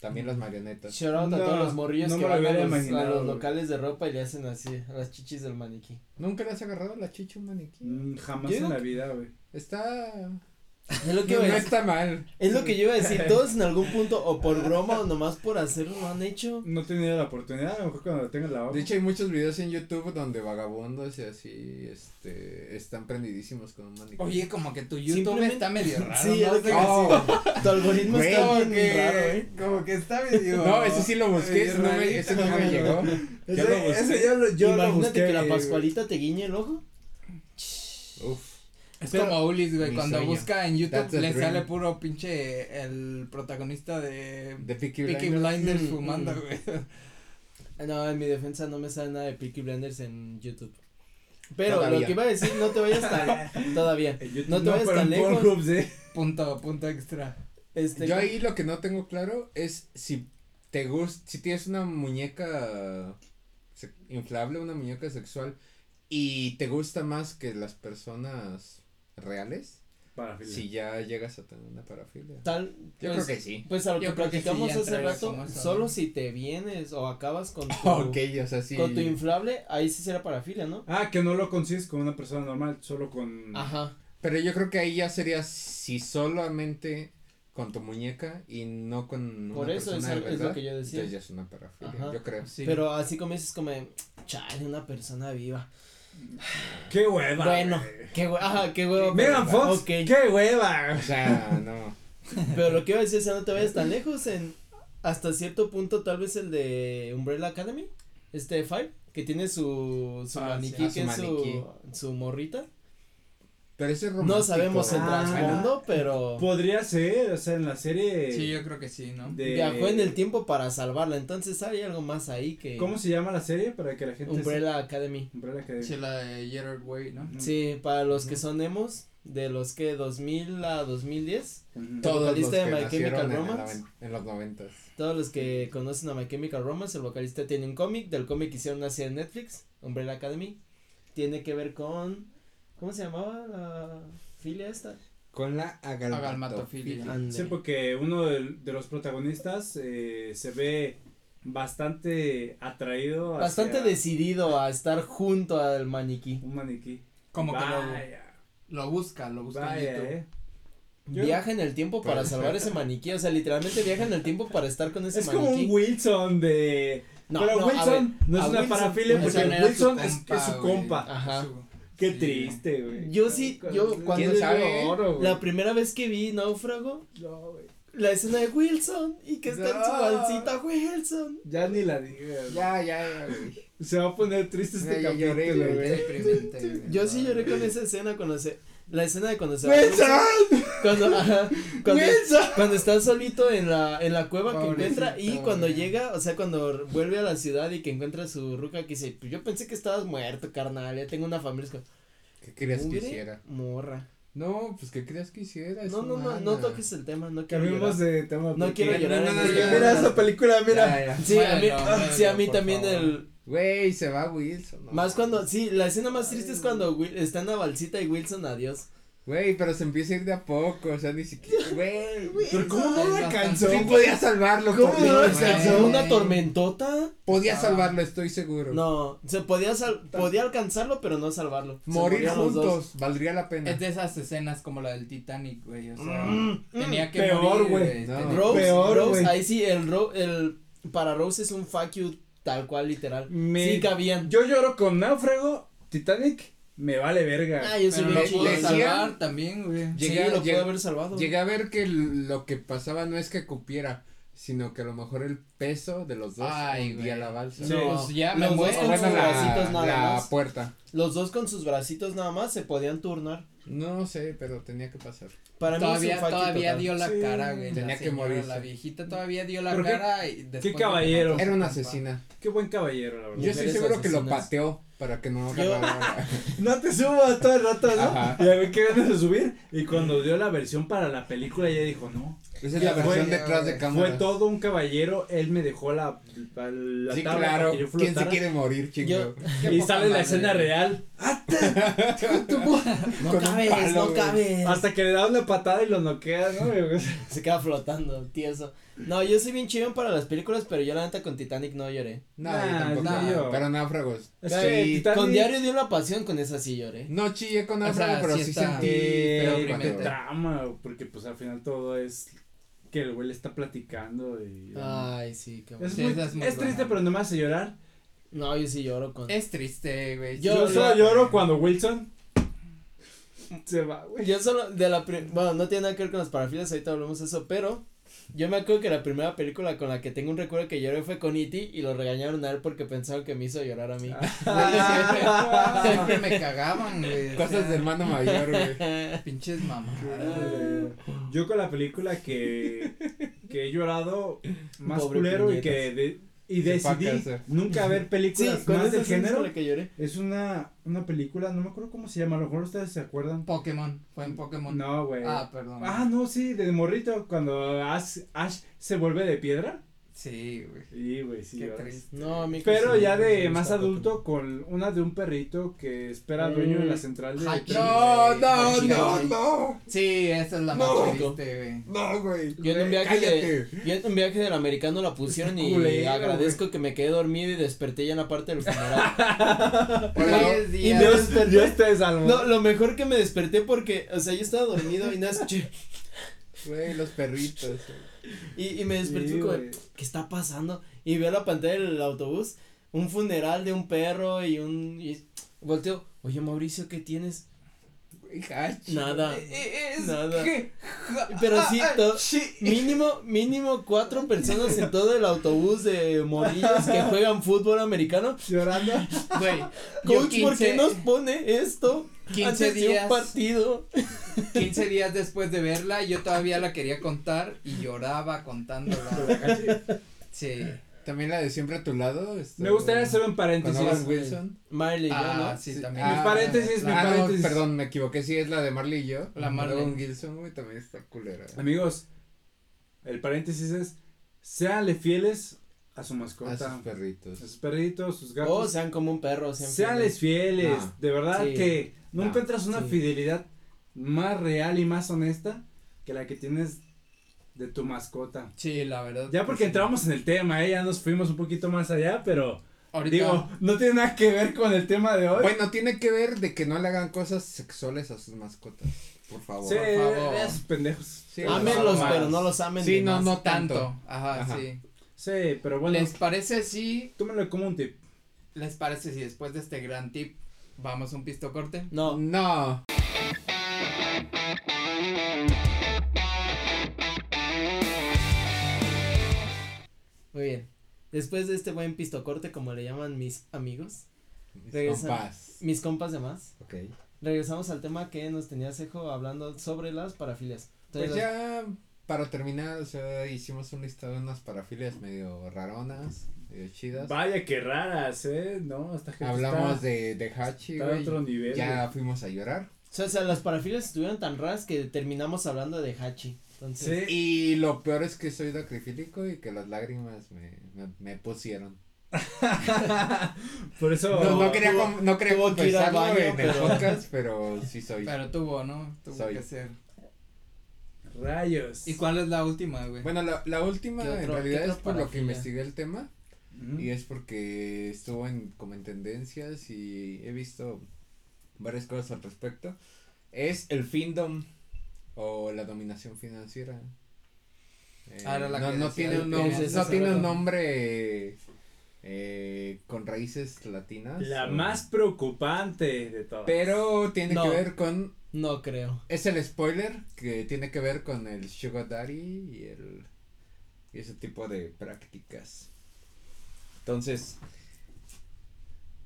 También las marionetas. Shout out a No, todos los morrillos no que me lo van a los, a imaginado, los locales de ropa y le hacen así a las chichis del maniquí. ¿Nunca le has agarrado la chicha a un maniquí? Mm, jamás en la vida, güey. Está... Es lo que No, está mal. Es lo que yo iba a decir. (laughs) Todos en algún punto, o por broma o nomás por hacerlo, lo han hecho. No he tenido la oportunidad, a lo mejor cuando tenga la De hecho hay muchos videos en YouTube donde vagabundos y así, este, están prendidísimos con un maniquí. Oye, como que tu YouTube Simplemente- está medio raro. Sí, ¿no? es lo que decir. Tu algoritmo Güey, está como bien que, raro, ¿eh? como que está medio. No, ese sí lo busqué, ese no me, ese no me llegó. Yo Ese, lo busqué. ese yo lo, yo lo Imagínate busqué. que la. Pascualita te guiñe el ojo. Uf. Es Pero- como Ulis, güey, cuando sueño. busca en YouTube the le sale puro pinche el protagonista de De Peaky Peaky Blinders. Blinders Mm, fumando, mm. güey. (laughs) No, en mi defensa no me sale nada de Peaky Blinders en YouTube. Pero Todavía. lo que iba a decir, no te vayas tan. (laughs) todavía. YouTube No te vayas tan lejos. Pornhub, sí. Punto, punto extra. Este, Yo ahí lo que no tengo claro es si te gusta, si tienes una muñeca inflable, una muñeca sexual, y te gusta más que las personas reales, Parafilia. si ya llegas a tener una parafilia. Tal, Yo pues, creo que sí. Pues a lo Yo que creo que sí, platicamos hace rato, solo si te vienes o acabas con tu, (laughs) Ok, o sea, sí. con tu inflable, ahí sí será parafilia, ¿no? Ah, que no lo consigues con una persona normal, solo con. Ajá. Pero yo creo que ahí ya sería si solamente con tu muñeca y no con Por una eso persona es de al- es lo verdad, que yo decía. Entonces ya es una parafilia, Ajá. yo creo. Sí. Pero así como dices como, chale, una persona viva. ¡Qué hueva! bueno, qué hue- ajá, qué huevo. Megan Fox. ¡qué hueva! O sea, no. Pero lo que iba a decir, o sea, no te vayas tan lejos en hasta cierto punto tal vez el de Umbrella Academy, este Five, que tiene su su Ah, maniquí sí. que Ah, es su su, maniquí. su morrita. Pero ese es romántico. No sabemos el Ah. trasfondo, pero Podría ser, o sea, en la serie. Sí, yo creo que sí, ¿no? de- viajó en el tiempo para salvarla, entonces hay algo más ahí que ¿Cómo se llama la serie? Para que la gente. Umbrella Academy. se- Umbrella Academy. Sí, la de Gerard Way, ¿no? Sí, para los que son emos, de los que 2000 a 2010, Ujú. Todos los vocalista que de My Chemical en, Romance. en los noventas. todos los que conocen a My Chemical Romance, el vocalista tiene un cómic, del cómic hicieron una serie en Netflix, Umbrella Academy, tiene que ver con, ¿cómo se llamaba la filia esta? Con la agalmatofilia. Sí, porque uno de, de los protagonistas eh, se ve bastante atraído. Bastante hacia decidido a estar junto al maniquí. Un maniquí. Como que lo, lo busca, lo busca vaya, eh. Yo- Viaja en el tiempo para Puede salvar ese (laughs) maniquí, o sea, literalmente viaja en el tiempo para estar con ese Es como maniquí. un Wilson de. No, pero no, Wilson ver, no es una Wilson- parafilia porque Wilson es, compa, es su compa. Ajá. Su- Qué sí. triste, güey. Yo sí, yo cuando ¿Quién yo sabe? güey. La primera vez que vi Náufrago, No, güey. la escena de Wilson y que está en su No. balsita Wilson. Ya ni la digas. Ya, ya, ya, güey. Se va a poner triste este ya capítulo, lloré, güey. Yo sí lloré con esa escena cuando se la escena de cuando se ¡Wilson! cuando ajá, cuando, está solito en la en la cueva que encuentra y cuando güey. llega, o sea, cuando vuelve a la ciudad y que encuentra a su ruca que dice, "Pues yo pensé que estabas muerto, carnal, ya tengo una familia." Es como, ¿Qué querías que "Mugre hiciera? Morra. No, pues ¿qué querías que hiciera? Es No, no, no, humana. no toques el tema, no quiero Cambiemos llorar. de tema. No porque- quiero llorar. no, en no, este no, momento. Mira esa película, mira. Ya, ya. Sí, a mí, sí, a mí también favor. el Güey, se va Wilson. no Más cuando, sí, la escena más triste es cuando Will, está en la balsita y Wilson, adiós. Güey, pero se empieza a ir de a poco, o sea, ni siquiera, (laughs) güey. Pero ¿cómo no lo alcanzó? Sí podía salvarlo, ¿Cómo no lo alcanzó? ¿Una tormentota? Podía Ah. salvarlo, estoy seguro. No, se podía sal, podía alcanzarlo, pero no salvarlo. Morir juntos, valdría la pena. Es de esas escenas como la del Titanic, güey, o sea, Mm, tenía que peor, morir. No. tenía- Rose, Peor, Rose, ahí sí, el, ro, el, para Rose es un fuck you tal cual, literal. Me- Sí cabían. Yo lloro con Náufrago, Titanic, me vale verga. Ah, yo bien lo decía- salvar también, güey. Sí, Llega- lo pudo llega- haber salvado. Llegué a ver que lo que pasaba no es que cupiera, sino que a lo mejor el peso de los dos Ay, güey. la balsa. Sí. Pues ya me Los dos con sus la, bracitos nada la más. puerta. Los dos con sus bracitos nada más se podían turnar. No sé, pero tenía que pasar. Para mí Todavía, you todavía dio la Sí, cara, güey. tenía la que morirse. La viejita todavía dio la Pero qué- cara y después. de que caballero. Era una asesina. Qué buen caballero, la verdad. Yo estoy seguro que lo pateó para que no. (laughs) No te subas todo el rato, ¿no? Ajá. Y a ver qué ganas de subir. Y cuando dio la versión para la película, ella dijo, no. Esa es la Fue- versión detrás de cámara. Fue todo un caballero, él me dejó la, la Sí, tabla claro. para que yo ¿Quién se quiere morir, chingo? Yo- Y sale la escena real. (laughs) No cabes, palo, no cabes. Hasta que le da una patada y lo noquea, ¿no? (laughs) Se queda flotando, tieso. No, yo soy bien chillón para las películas, pero yo la neta con Titanic no lloré. No, Nah, yo tampoco. no, yo- Pero náufragos. Es Sí. Titanic- Con Diario de una Pasión, con esa sí lloré. No chillé con O náufrago, sea, pero sí sí, sentí Eh, pero trama, porque pues al final todo es que el güey le está platicando y... Ay, sí, qué bueno. es, muy- es muy es triste, pero no me hace llorar. No, yo sí lloro con. Es triste, güey. Yo- solo lloro cuando Wilson se va, güey. Yo solo, de la. Bueno, no tiene nada que ver con las parafilas, ahorita hablamos de eso, pero. Yo me acuerdo que la primera película con la que tengo un recuerdo que lloré fue con E.T. y lo regañaron a él porque pensaron que me hizo llorar a mí. (laughs) Güey, (laughs) Siempre me cagaban, güey. o Cosas sea, de hermano mayor, güey. (laughs) Pinches mamás. Yo con la película que, que he llorado más Pobre culero y que de- y decidí nunca ver Sí, películas con más del es género. la que lloré. Es una, una película, no me acuerdo cómo se llama, a lo mejor ustedes se acuerdan. Pokémon. Fue en Pokémon. No, güey. Ah, perdón. Ah, no, sí, de morrito, cuando Ash, Ash se vuelve de piedra. Sí, güey. Sí, güey, sí. Qué triste. No, a mí Pero sí, ya de más adulto con una de un perrito que espera al dueño en la central de Hachi. No, no, Sí, no, no. Sí, esa es la No. más triste, güey. No, güey. Yo en un viaje Cállate. de, yo en un viaje del americano la pusieron y culero, agradezco que me quedé dormido y desperté ya en la parte del funeral. (laughs) Pero- diez y días. me desperté. Dios te salvo. No, lo mejor que me desperté porque, o sea, yo estaba dormido y nada escuché. Güey, los perritos. Y, y me desperté Sí, como. ¿qué está pasando? Y veo la pantalla del autobús, un funeral de un perro y un, y volteo, oye Mauricio, ¿qué tienes? Hachi. Nada. Eh, Es Nada. que- Pero sí, Ah, ah, to- mínimo, mínimo cuatro personas en todo el autobús de morillos que juegan fútbol americano. Llorando. Güey, Coach, ¿por qué 15 nos pone esto? 15 antes de días. un partido. 15 días después de verla, yo todavía la quería contar y lloraba contándola. Sí. También la de siempre a tu lado. este, Me gustaría hacer un Con paréntesis. Owen Wilson. Marley y yo, Ah, ¿no? sí, Sí. también. Ah, Mi paréntesis, mi Ah, no, paréntesis. perdón, me equivoqué. Sí, es la de Marley y yo. La Marley. Owen Wilson, güey, también está culera. Amigos, el paréntesis es, séanle fieles a su A mascota. sus perritos. A sus perritos, sus O gatos. sean como un perro. Sean Séanles fieles. No. De verdad Sí. que no, No. encuentras una Sí. fidelidad más real y más honesta que la que tienes de tu mascota. Sí, la verdad. Ya que porque sí. entramos en el tema, ¿eh? ya nos fuimos un poquito más allá, pero Ahorita. digo, no tiene nada que ver con el tema de hoy. Bueno, tiene que ver de que no le hagan cosas sexuales a sus mascotas. Por favor. sí, por favor. esos pendejos. Sí, Ámenlos, no, pero no los amen Sí, de no, más. no tanto. tanto. Ajá, Ajá. sí. Sí, pero bueno, ¿Les parece si, tómalo como un tip. les parece si después de este gran tip vamos a un pisto corte? No, No. muy bien. Después de este buen pistocorte, como le llaman mis amigos, Mis Regresa. compas. mis compas de más, Ok. regresamos al tema que nos tenía Cejo hablando sobre las parafilias. Pues Entonces, ya, para terminar, o sea, hicimos un listado de unas parafilias medio raronas, medio chidas. Vaya que raras, ¿eh? No, esta gente Hablamos está, de, de Hachi, está güey. otro nivel. Ya fuimos a llorar. o sea, o sea, las parafilias estuvieron tan raras que terminamos hablando de Hachi. Entonces, Sí. Y lo peor es que soy dacrífilico y que las lágrimas me, me, me pusieron. (laughs) Por eso. No, no quería, tuvo- no quería que confesarlo baño, en el pero- podcast, pero sí soy. Pero tuvo, ¿no? Tuvo Soy. que ser. Rayos. ¿Y cuál es la última, güey? Bueno, la, la última ¿Qué en realidad es por lo que investigué el tema Y es porque estuvo en como en tendencias y he visto varias cosas al respecto. Es el findom o la dominación financiera. Eh, Ah, era la no, que no tiene un no tiene un nombre eh, con raíces latinas. La o- más preocupante de todas. Pero tiene No. que ver con no creo. es el spoiler que tiene que ver con el sugar daddy y el y ese tipo de prácticas. Entonces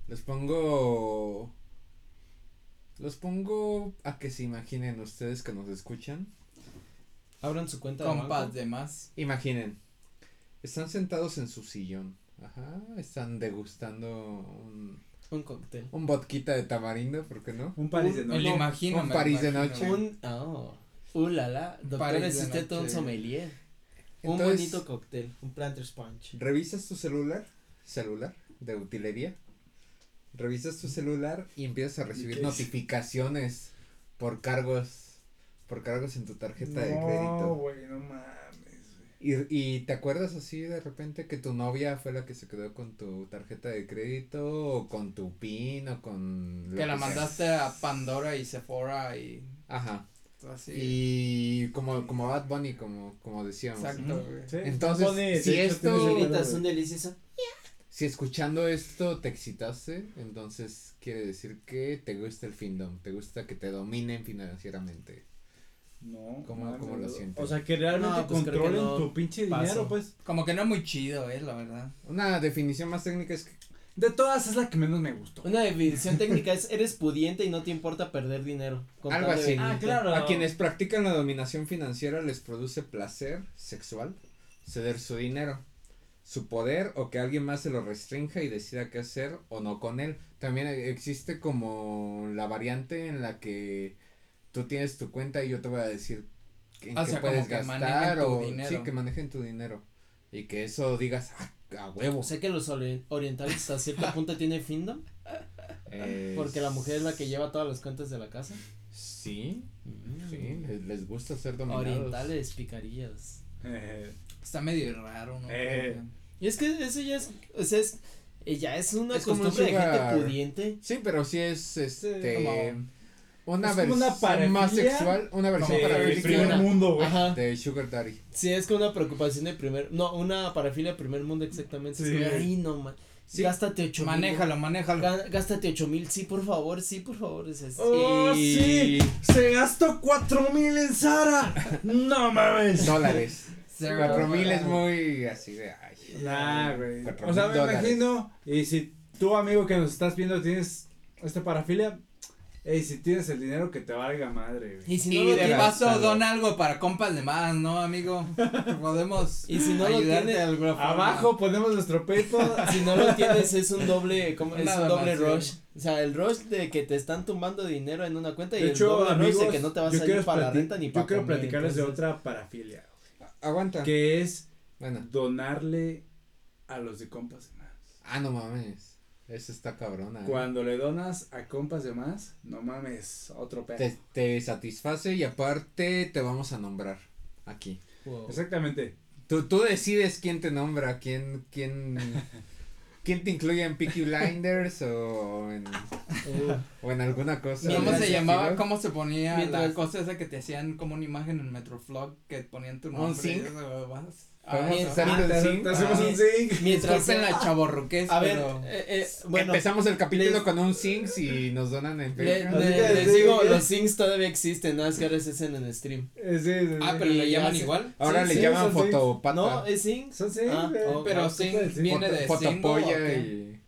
los pongo los pongo a que se imaginen ustedes que nos escuchan. Abran su cuenta de Compas banco. de más. Imaginen. Están sentados en su sillón. Ajá, están degustando un Un cóctel. un vodquita de tamarindo, ¿por qué no? Un París de noche. imagino. un me París de imagino, noche. Un, oh, uh, la, la, doctor, es de usted un noche. sommelier. un bonito cóctel, un planter's punch. Revisas tu celular, celular de utilería. Revisas tu celular y empiezas a recibir notificaciones por cargos, por cargos en tu tarjeta de No, crédito. güey, no mames. Y, y te acuerdas así de repente que tu novia fue la que se quedó con tu tarjeta de crédito o con tu PIN o con... Que la mandaste a Pandora y Sephora y Ajá. así. Y como, como Bad Bunny, como, como decíamos. Exacto, Ujú. güey. Sí, Entonces, Bunny, de si hecho, esto- Si escuchando esto te excitaste, entonces quiere decir que te gusta el findom, te gusta que te dominen financieramente. No. ¿Cómo- cómo lo sientes? O sea, que realmente No, pues que controlen no. tu pinche Paso. dinero, pues. Como que no es muy chido, eh, la verdad. Una definición más técnica es que De todas es la que menos me gustó. Una definición técnica es eres pudiente y no te importa perder dinero. Algo así. Ah, claro. a quienes practican la dominación financiera les produce placer sexual ceder su dinero, su poder o que alguien más se lo restrinja y decida qué hacer o no con él. También existe como la variante en la que tú tienes tu cuenta y yo te voy a decir en O qué sea, como puedes que gastar manejen tu o dinero. sí que manejen tu dinero Y que eso digas, ah, a huevo. Sea que los ori- orientales hasta cierto punto (laughs) tienen findom. Eh, Porque la mujer es la que lleva todas las cuentas de la casa. Sí, Mm. sí, les, les gusta ser dominados. Orientales, picarillas. Eh, (laughs) Está medio raro, ¿no? Eh. Y es que eso ya es, o sea, es, eh, ya es una Es como un costumbre de gente pudiente. Sí, pero sí es este como- una es como una versión más parafilia sexual, una versión para el primer mundo, güey. Ajá. de Sugar Daddy. Sí, es como una preocupación de primer, no, una parafilia de primer mundo exactamente. Sí. Es como, ay, no, man. Sí. Gástate ocho mil. Manéjalo, manéjalo. Gá- Gástate ocho mil, sí, por favor, sí, por favor. Es así. ¡Oh, sí! ¡Se gastó cuatro mil en Sara! (laughs) ¡No mames! Dólares. Cuatro mil es muy así de ay. Nah, güey. Cuatro O sea, me dólares. imagino, y si tú, amigo que nos estás viendo, tienes esta parafilia, ey, si tienes el dinero que te valga madre, güey. Y si no y lo de tienes, paso dona algo para compas de más, ¿no, amigo? Podemos (laughs) Y si no lo ayudarte tiene- de alguna forma. Abajo ponemos nuestro PayPal. (laughs) si no lo tienes es un doble, como, es un doble donación. rush. O sea, el rush de que te están tumbando dinero en una cuenta y De el hecho, doble rush amigos, de que no te vas yo a quiero ir para la renta ni para Yo quiero comer, platicarles de entonces- otra parafilia, Aguanta. que es Bueno. donarle a los de compas de más. Ah, no mames. Esa está cabrona. ¿eh? Cuando le donas a compas de más, no mames, otro pedo. te, te satisface y aparte te vamos a nombrar aquí. Wow. Exactamente. Tú, tú decides quién te nombra, quién, quién, (laughs) quién te incluye en Peaky Blinders o en, Uh, o en alguna cosa. ¿Cómo se llamaba? ¿Cómo se ponía la Mientras- cosa esa que te hacían como una imagen en Metroflog que ponían tu ¿Un nombre? zinc? Podemos Ah, hacer ah, el te, zinc. te hacemos Ah. un zinc. (laughs) mientras Disculpen la chaborruquez, a ver, eh, eh, bueno, Empezamos el capítulo les- con un Sinks y nos donan en le- le- que les digo, los syncs todavía existen, nada más que ahora se hacen en stream. Eh, sí, sí, Ah, pero le llaman igual. Ahora Sí, le llaman fotopata. No, es sync. Son zinc, Ah, oh, Pero Ah, zinc el zinc. viene de zinc, ¿o fotopolla y.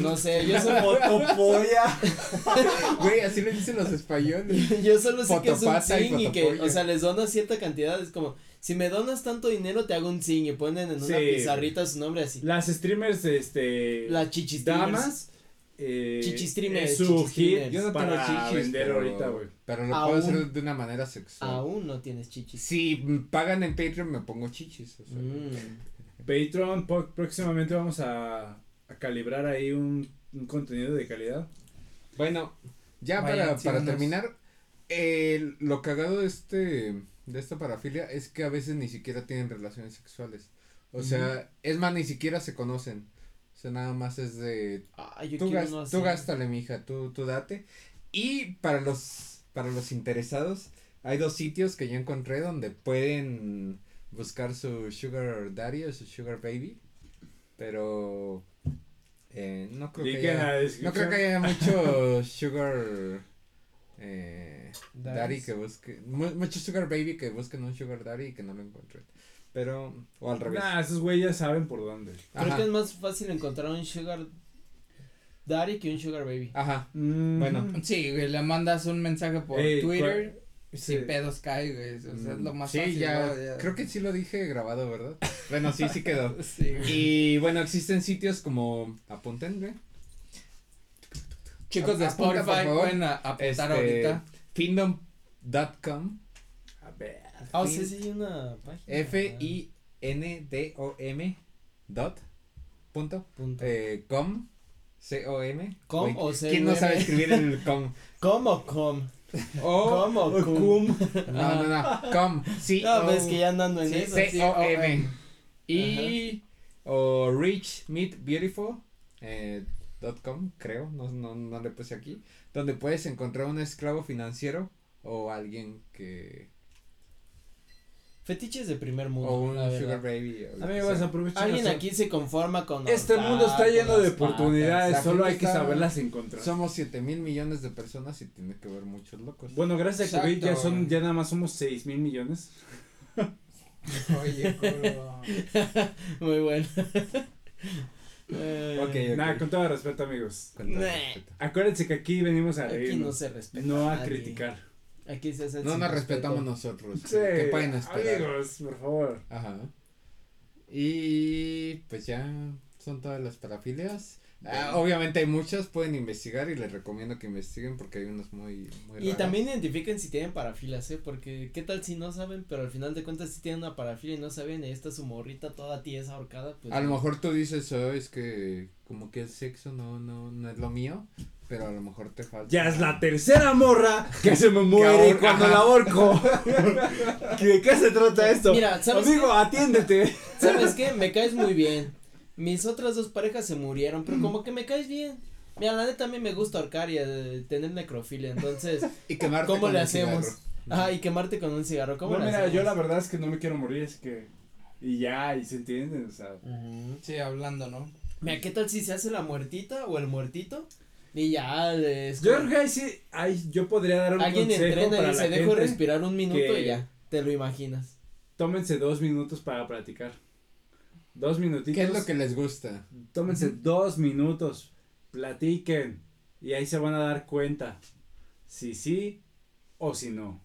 No sé, yo solo, Fotopolla. (laughs) Güey, así le dicen los españoles. yo solo sé que es un Fotopata y que, o sea, les donas cierta cantidad, es como, si me donas tanto dinero te hago un zinc y ponen en una Sí. pizarrita su nombre así. Las streamers, este. La chichis damas. Eh, Chichi streamer, es su hit. Yo no tengo para chichis. vender pero, ahorita, güey. Pero lo Aún. puedo hacer de una manera sexual. Aún no tienes chichis. Si pagan en Patreon me pongo chichis. o sea. Mm. Patreon, próximamente vamos a, a calibrar ahí un, un contenido de calidad. Bueno, ya para, para terminar, eh, lo cagado de este de esta parafilia es que a veces ni siquiera tienen relaciones sexuales. O sea, es más, ni siquiera se conocen. O sea, nada más es de Ah, yo tú, quiero gas- uno así. tú gástale, mija, tú, tú date. Y para los, para los interesados, hay dos sitios que yo encontré donde pueden buscar su sugar daddy o su sugar baby. Pero eh, no creo que haya, no creo que haya mucho (laughs) sugar eh, daddy que busque, mu- mucho sugar baby que busquen un sugar daddy y que no lo encuentren. Pero, o al revés. Nah, esos güeyes ya saben por dónde. Creo Ajá. que es más fácil encontrar un sugar daddy que un sugar baby. Ajá. Mm, Bueno. Sí, le mandas un mensaje por Ey, Twitter, sí. sin pedos cae, güey. O sea, es lo más sí, fácil. ya, ¿no? Ya. creo que sí lo dije grabado, ¿verdad? Bueno, sí, sí quedó. (laughs) Sí, güey. Y bueno, existen sitios como, apunten, güey. Chicos de Apunta, por Spotify favor. pueden apuntar Este, ahorita. Findom.com, A ver. Ah, o sea, sí hay una página. F-I-N-D-O-M dot punto Punto. eh, com C-O-M. Com Güey, o ¿Quién no sabe escribir el com? (laughs) ¿Cómo o com? O, ¿Cómo o cum? cum. no, no, no, com, C No, O ves que ya andando en Sí, eso. sí. C-O-M. Y, o Rich Meet Beautiful, eh, dot com, creo, no, no, no le puse aquí, donde puedes encontrar un esclavo financiero o alguien que, Fetiches de primer mundo. o un sugar baby. o Amigos, sea. aprovechen. Alguien aquí se conforma con. Este mundo está lleno de oportunidades, La solo hay que saberlas encontrar. Somos 7 mil millones de personas y tiene que haber muchos locos. Bueno, gracias a COVID ya Exacto. son, ya nada más somos 6 mil millones. (laughs) Oye, culo. patas. Muy bueno. Eh, Ok, ok. Nada, con todo respeto, amigos. Con todo Nah. respeto. Acuérdense que aquí venimos a Aquí no reírnos, se respeta. no a nadie. criticar. Aquí se hace No nos respeto. respetamos nosotros. Sí, ¿Qué pueden esperar? amigos, por favor. Ajá. Y pues ya son todas las parafilias. Ah, obviamente hay muchas, pueden investigar y les recomiendo que investiguen porque hay unas muy, muy Y raras. también identifiquen si tienen parafilas, ¿eh? Porque qué tal si no saben, pero al final de cuentas si tienen una parafilia y no saben, y ahí está su morrita toda tiesa ahorcada, pues. A lo mejor tú dices, oh, es que como que el sexo no, no, no es lo mío, pero a lo mejor te falta. Ya es la tercera morra que se me muere cuando la ahorco. (laughs) ¿De qué se trata esto? Mira, ¿sabes Amigo, atiéndete. (laughs) ¿Sabes qué? Me caes muy bien. Mis otras dos parejas se murieron, pero como que me caes bien. Mira, la neta a mí me gusta ahorcar y eh, tener necrofilia, entonces, (laughs) Y quemarte ¿cómo con le un hacemos? cigarro. Ah, y quemarte con un cigarro, ¿cómo No, le mira, hacemos? yo la verdad es que no me quiero morir, es que. Y ya, y se entienden, o sea. Sí, hablando, ¿no? Mira, ¿qué tal si se hace la muertita o el muertito? Y ya es Yo creo que ahí sí, ahí yo podría dar un alguien consejo entrena para y la se deja respirar un minuto y ya, te lo imaginas. Tómense dos minutos para platicar. Dos minutitos. ¿Qué es lo que les gusta? Tómense dos minutos, platiquen y ahí se van a dar cuenta si sí o si no.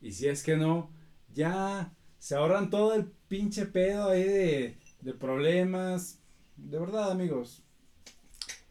Y si es que no, ya se ahorran todo el pinche pedo ahí de, de problemas. De verdad, amigos.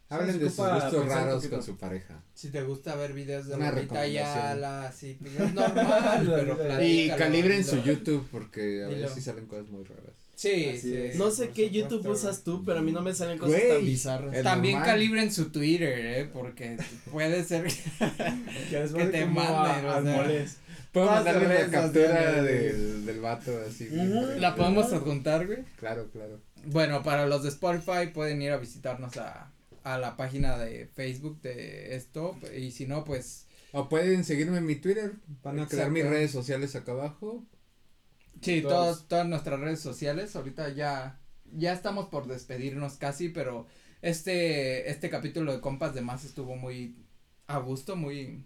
Hablen de sus gustos raros con su pareja. Si te gusta ver videos de recomendación. Ayala, sí, pues es normal, (laughs) pero Y calibren su. YouTube porque a veces sí salen cosas muy raras. Sí, sí. No sé qué supuesto, YouTube usas tú, pero a mí no me salen cosas Güey, tan bizarras. También normal. calibren su Twitter, eh, porque puede ser Que, (laughs) te manden, a- o sea. Puedo mandarle captura del, del vato así. horrible. la podemos adjuntar, güey. Claro, claro. Bueno, para los de Spotify pueden ir a visitarnos a, a la página de Facebook de esto y si no, pues O pueden seguirme en mi Twitter. Van a quedar mis redes sociales acá abajo. sí, todos, todas nuestras redes sociales. Ahorita ya, ya estamos por despedirnos casi, pero este, este capítulo de Compas de Más estuvo muy a gusto, muy,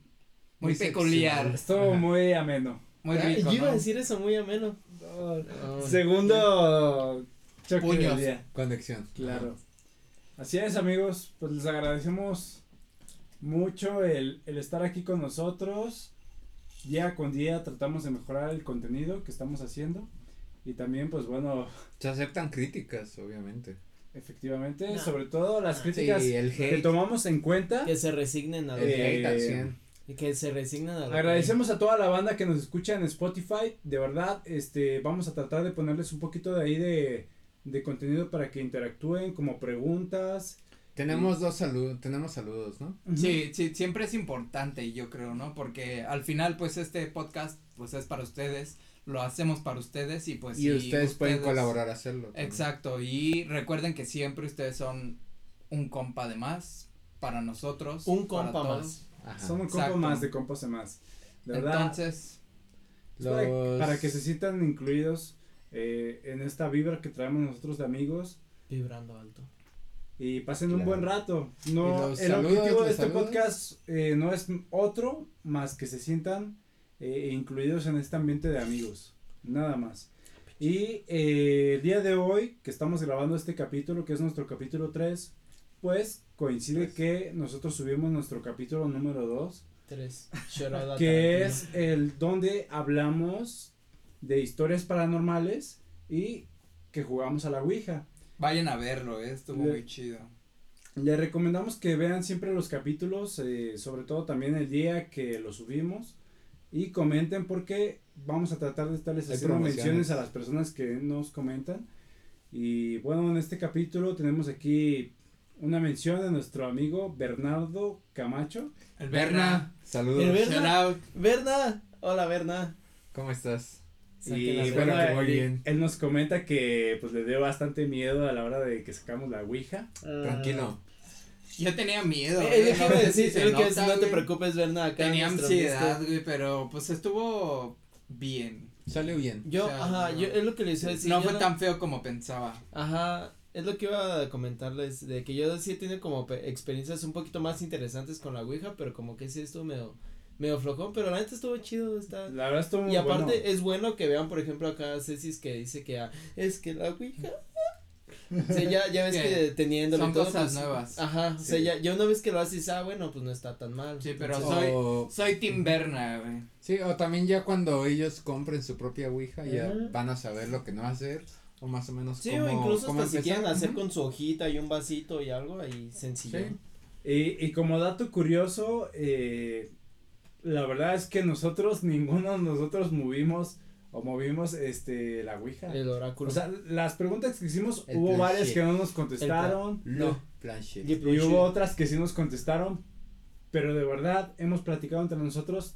muy, Muy peculiar. Estuvo Ajá. muy ameno. muy Ah, rico, Yo iba a decir eso muy ameno. Ah, Segundo choque Puños. del día. Conexión. Claro. Así es, amigos. Pues les agradecemos mucho el, el estar aquí con nosotros. Día con día tratamos de mejorar el contenido que estamos haciendo. Y también, pues bueno, Se aceptan críticas, obviamente. efectivamente, No. sobre todo las críticas Sí, el que tomamos en cuenta. Que se resignen a lo Eh, que, hate al 100. y que se resignen a lo que- Agradecemos a toda la banda que nos escucha en Spotify. De verdad, este, vamos a tratar de ponerles un poquito de ahí de, de contenido para que interactúen, como preguntas. Tenemos dos saludos, tenemos saludos, ¿no? Sí, sí, siempre es importante, yo creo, ¿no? Porque al final, pues, este podcast, pues, es para ustedes, lo hacemos para ustedes y pues. y ustedes, pueden colaborar a hacerlo. también. Exacto, y recuerden que siempre ustedes son un compa de más para nosotros. Un para compa todos. más. Ajá. Son un compa Exacto. más de compas de más. De verdad. Entonces, Los- para que se sientan incluidos eh, en esta vibra que traemos nosotros de amigos Vibrando alto. y pasen un Claro. buen rato. No, el saludos, objetivo de este saludos. podcast eh, no es otro más que se sientan eh, incluidos en este ambiente de amigos, nada más. Y eh, el día de hoy que estamos grabando este capítulo, que es nuestro capítulo 3, pues coincide Tres. que nosotros subimos nuestro capítulo número 2 Tres. Shout out a que Tarantino. es el donde hablamos de historias paranormales y que jugamos a la Ouija. vayan a verlo, eh, estuvo Le- muy chido. Les recomendamos que vean siempre los capítulos, eh, sobre todo también el día que lo subimos y comenten porque vamos a tratar de estarles Hay haciendo promociones. menciones a las personas que nos comentan. Y bueno, en este capítulo tenemos aquí una mención de nuestro amigo Bernardo Camacho. El Berna, saludos. El. Berna. Hola, Berna. ¿Cómo estás? Y bueno, que muy él- bien. él nos comenta que pues le dio bastante miedo a la hora de que sacamos la Ouija. Tranquilo. Yo tenía miedo. Eh, eh, decir, es no te preocupes, Berna, acá Tenía ansiedad, güey, pero pues estuvo bien. Salió bien. Yo, O sea, ajá, no. yo, es lo que les iba a decir. no fue tan feo como pensaba. Ajá, es lo que iba a comentarles, de que yo sí he tenido como pe- experiencias un poquito más interesantes con la Ouija, pero como que sí estuvo medio, medio flojón, pero la neta estuvo chido, está. La verdad estuvo muy Y aparte bueno. es bueno que vean, por ejemplo, acá a Cecis que dice que ah, es que la Ouija. O sea, ya, ya ves que teniéndolo Son todo, cosas pues, nuevas. Ajá, o sea, ya, ya una vez que lo haces, ah, bueno, pues no está tan mal. Sí, pero Entonces, soy- O, Soy Tim Berna, güey. sí, o también ya cuando ellos compren su propia Ouija, ya Ajá. van a saber lo que no hacer o más o menos Sí, cómo, o incluso cómo hasta si quieren hacer con su hojita y un vasito y algo ahí sencillo. Sí. Y, y como dato curioso, eh, la verdad es que nosotros, (laughs) ninguno de nosotros movimos o movimos este la Ouija. El oráculo. O sea, las preguntas que hicimos, El hubo varias planche. que no nos contestaron. No, planche. Y- Y hubo otras que sí nos contestaron, pero de verdad hemos platicado entre nosotros,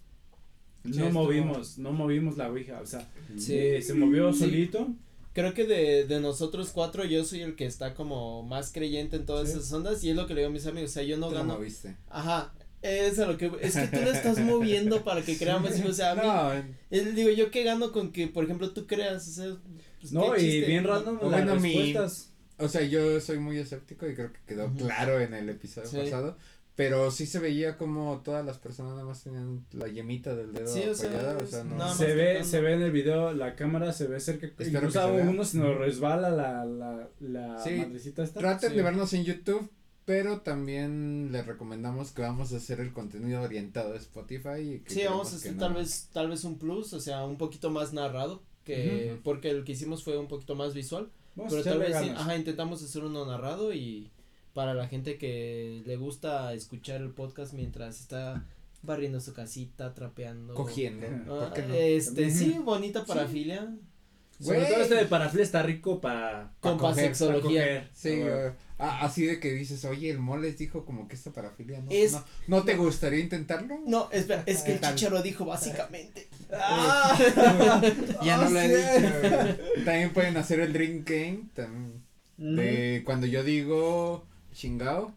Sí, no movimos, no movimos la Ouija, o sea, Sí. eh, se movió Sí. solito. Creo que de, de nosotros cuatro yo soy el que está como más creyente en todas Sí. esas ondas y es lo que le digo a mis amigos, o sea, yo no lo gano. moviste. Ajá. Es a lo que es que tú le estás moviendo para que (laughs) creamos, y, o sea, a mí, No, digo, yo qué gano con que, por ejemplo, tú creas, o sea, pues, No, y chiste. bien random O las bueno, mi- respuestas. o sea, yo soy muy escéptico y creo que quedó claro en el episodio Sí. pasado. Pero sí se veía como todas las personas nada más tenían la yemita del dedo Sí, o sea, o sea, no. Se ve, se ve en el video, la cámara se ve cerca, Espero incluso que se uno se nos resbala la, la, la Sí, madrecita esta. Traten Sí. de vernos en YouTube, pero también les recomendamos que vamos a hacer el contenido orientado a Spotify. Y que Sí, vamos a hacer tal no- vez, tal vez un plus, o sea, un poquito más narrado, que, porque el que hicimos fue un poquito más visual, Vamos a pero tal vez, sí, ajá, intentamos hacer uno narrado y para la gente que le gusta escuchar el podcast mientras está barriendo su casita, trapeando. Cogiendo. Ah, ¿Por qué no? Este, También. sí, bonita parafilia. Sobre todo este de parafilia está rico para Con coger, pasexología. Sí, Ah, ah, así de que dices, oye, el moles dijo como que esta parafilia no, Es- no, ¿no te gustaría intentarlo? No, espera, es que el chicharo dijo básicamente. (laughs) (laughs) Ya no lo he dicho. También pueden hacer el drink game, tam- de cuando yo digo chingao,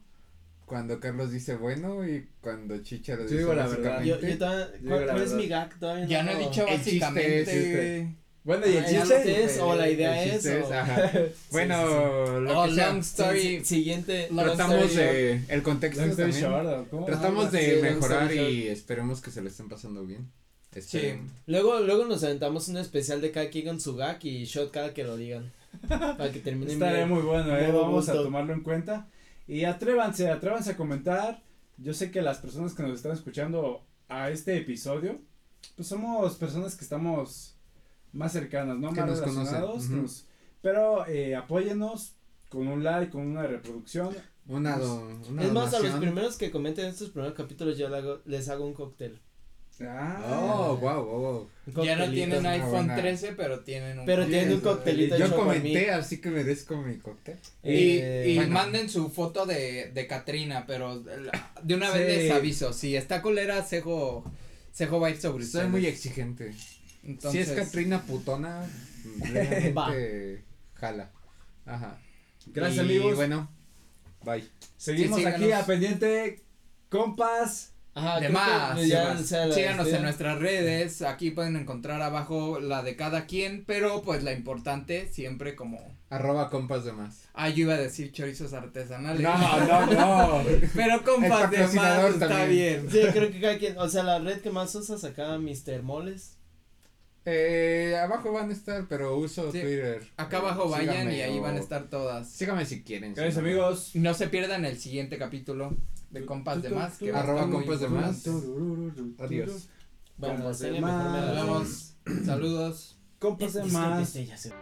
cuando Carlos dice bueno y cuando Chicharo Yo dice digo la verdad. Yo, todavía, ¿cuál, la cuál es mi gag? Todavía Ya no he dicho El chiste básicamente. es este. Bueno, y el Ah, ya chiste. es, o la idea El es, chiste o- ajá. (laughs) Bueno, lo Oh, que sea. long story. Siguiente. long Tratamos story de el contexto Long story también. short, ¿o cómo? Tratamos Ah, de sí, mejorar y esperemos que se lo estén pasando bien. Sí. Luego, luego nos aventamos un especial de cada quien con su gag y shot cada que lo digan. Para que terminen Estaría bien. muy bueno, eh. Vamos a tomarlo en cuenta. Y atrévanse, atrévanse a comentar. Yo sé que las personas que nos están escuchando a este episodio, pues somos personas que estamos más cercanas, ¿no? Que más nos conocen, relacionados. nos- pero eh, apóyennos con un like, con una reproducción. Una, do- una Es más, a los primeros que comenten estos primeros capítulos yo le hago- les hago un cóctel. Ah, Oh, wow, wow, Ya no tienen iPhone buena- 13, pero tienen un Pero cóctel. tienen un coctelito Yo hecho por mí. comenté, así que merezco mi cóctel. Y, Eh, y bueno. manden su foto de, de Katrina, pero de una vez Sí. les aviso, si está colera, Cejo, Cejo va a ir sobre Soy ustedes. muy exigente. Entonces, Si es Katrina putona, (laughs) realmente jala. Ajá. Gracias, Y amigos. bueno, bye. Seguimos Sí, aquí a pendiente. Compas. Ajá, de creo que más, ya, de más. o sea, la- síganos en nuestras redes, aquí pueden encontrar abajo la de cada quien, pero pues la importante siempre como, Arroba compas de más. ah yo iba a decir chorizos artesanales, No, no, no. (laughs) pero compas de más está también. bien. Sí, creo que cada quien, o sea, la red que más usas acá, Mr. Moles. Eh, abajo van a estar, pero uso Sí. Twitter. Acá Eh, abajo vayan síganme y ahí o- van a estar todas. Síganme si quieren. Gracias, no. amigos. No se pierdan el siguiente capítulo de Compas de Más. que va a Arroba compas de más. Adiós. De me más. Nos vemos. Saludos. Compas de más. este ya se-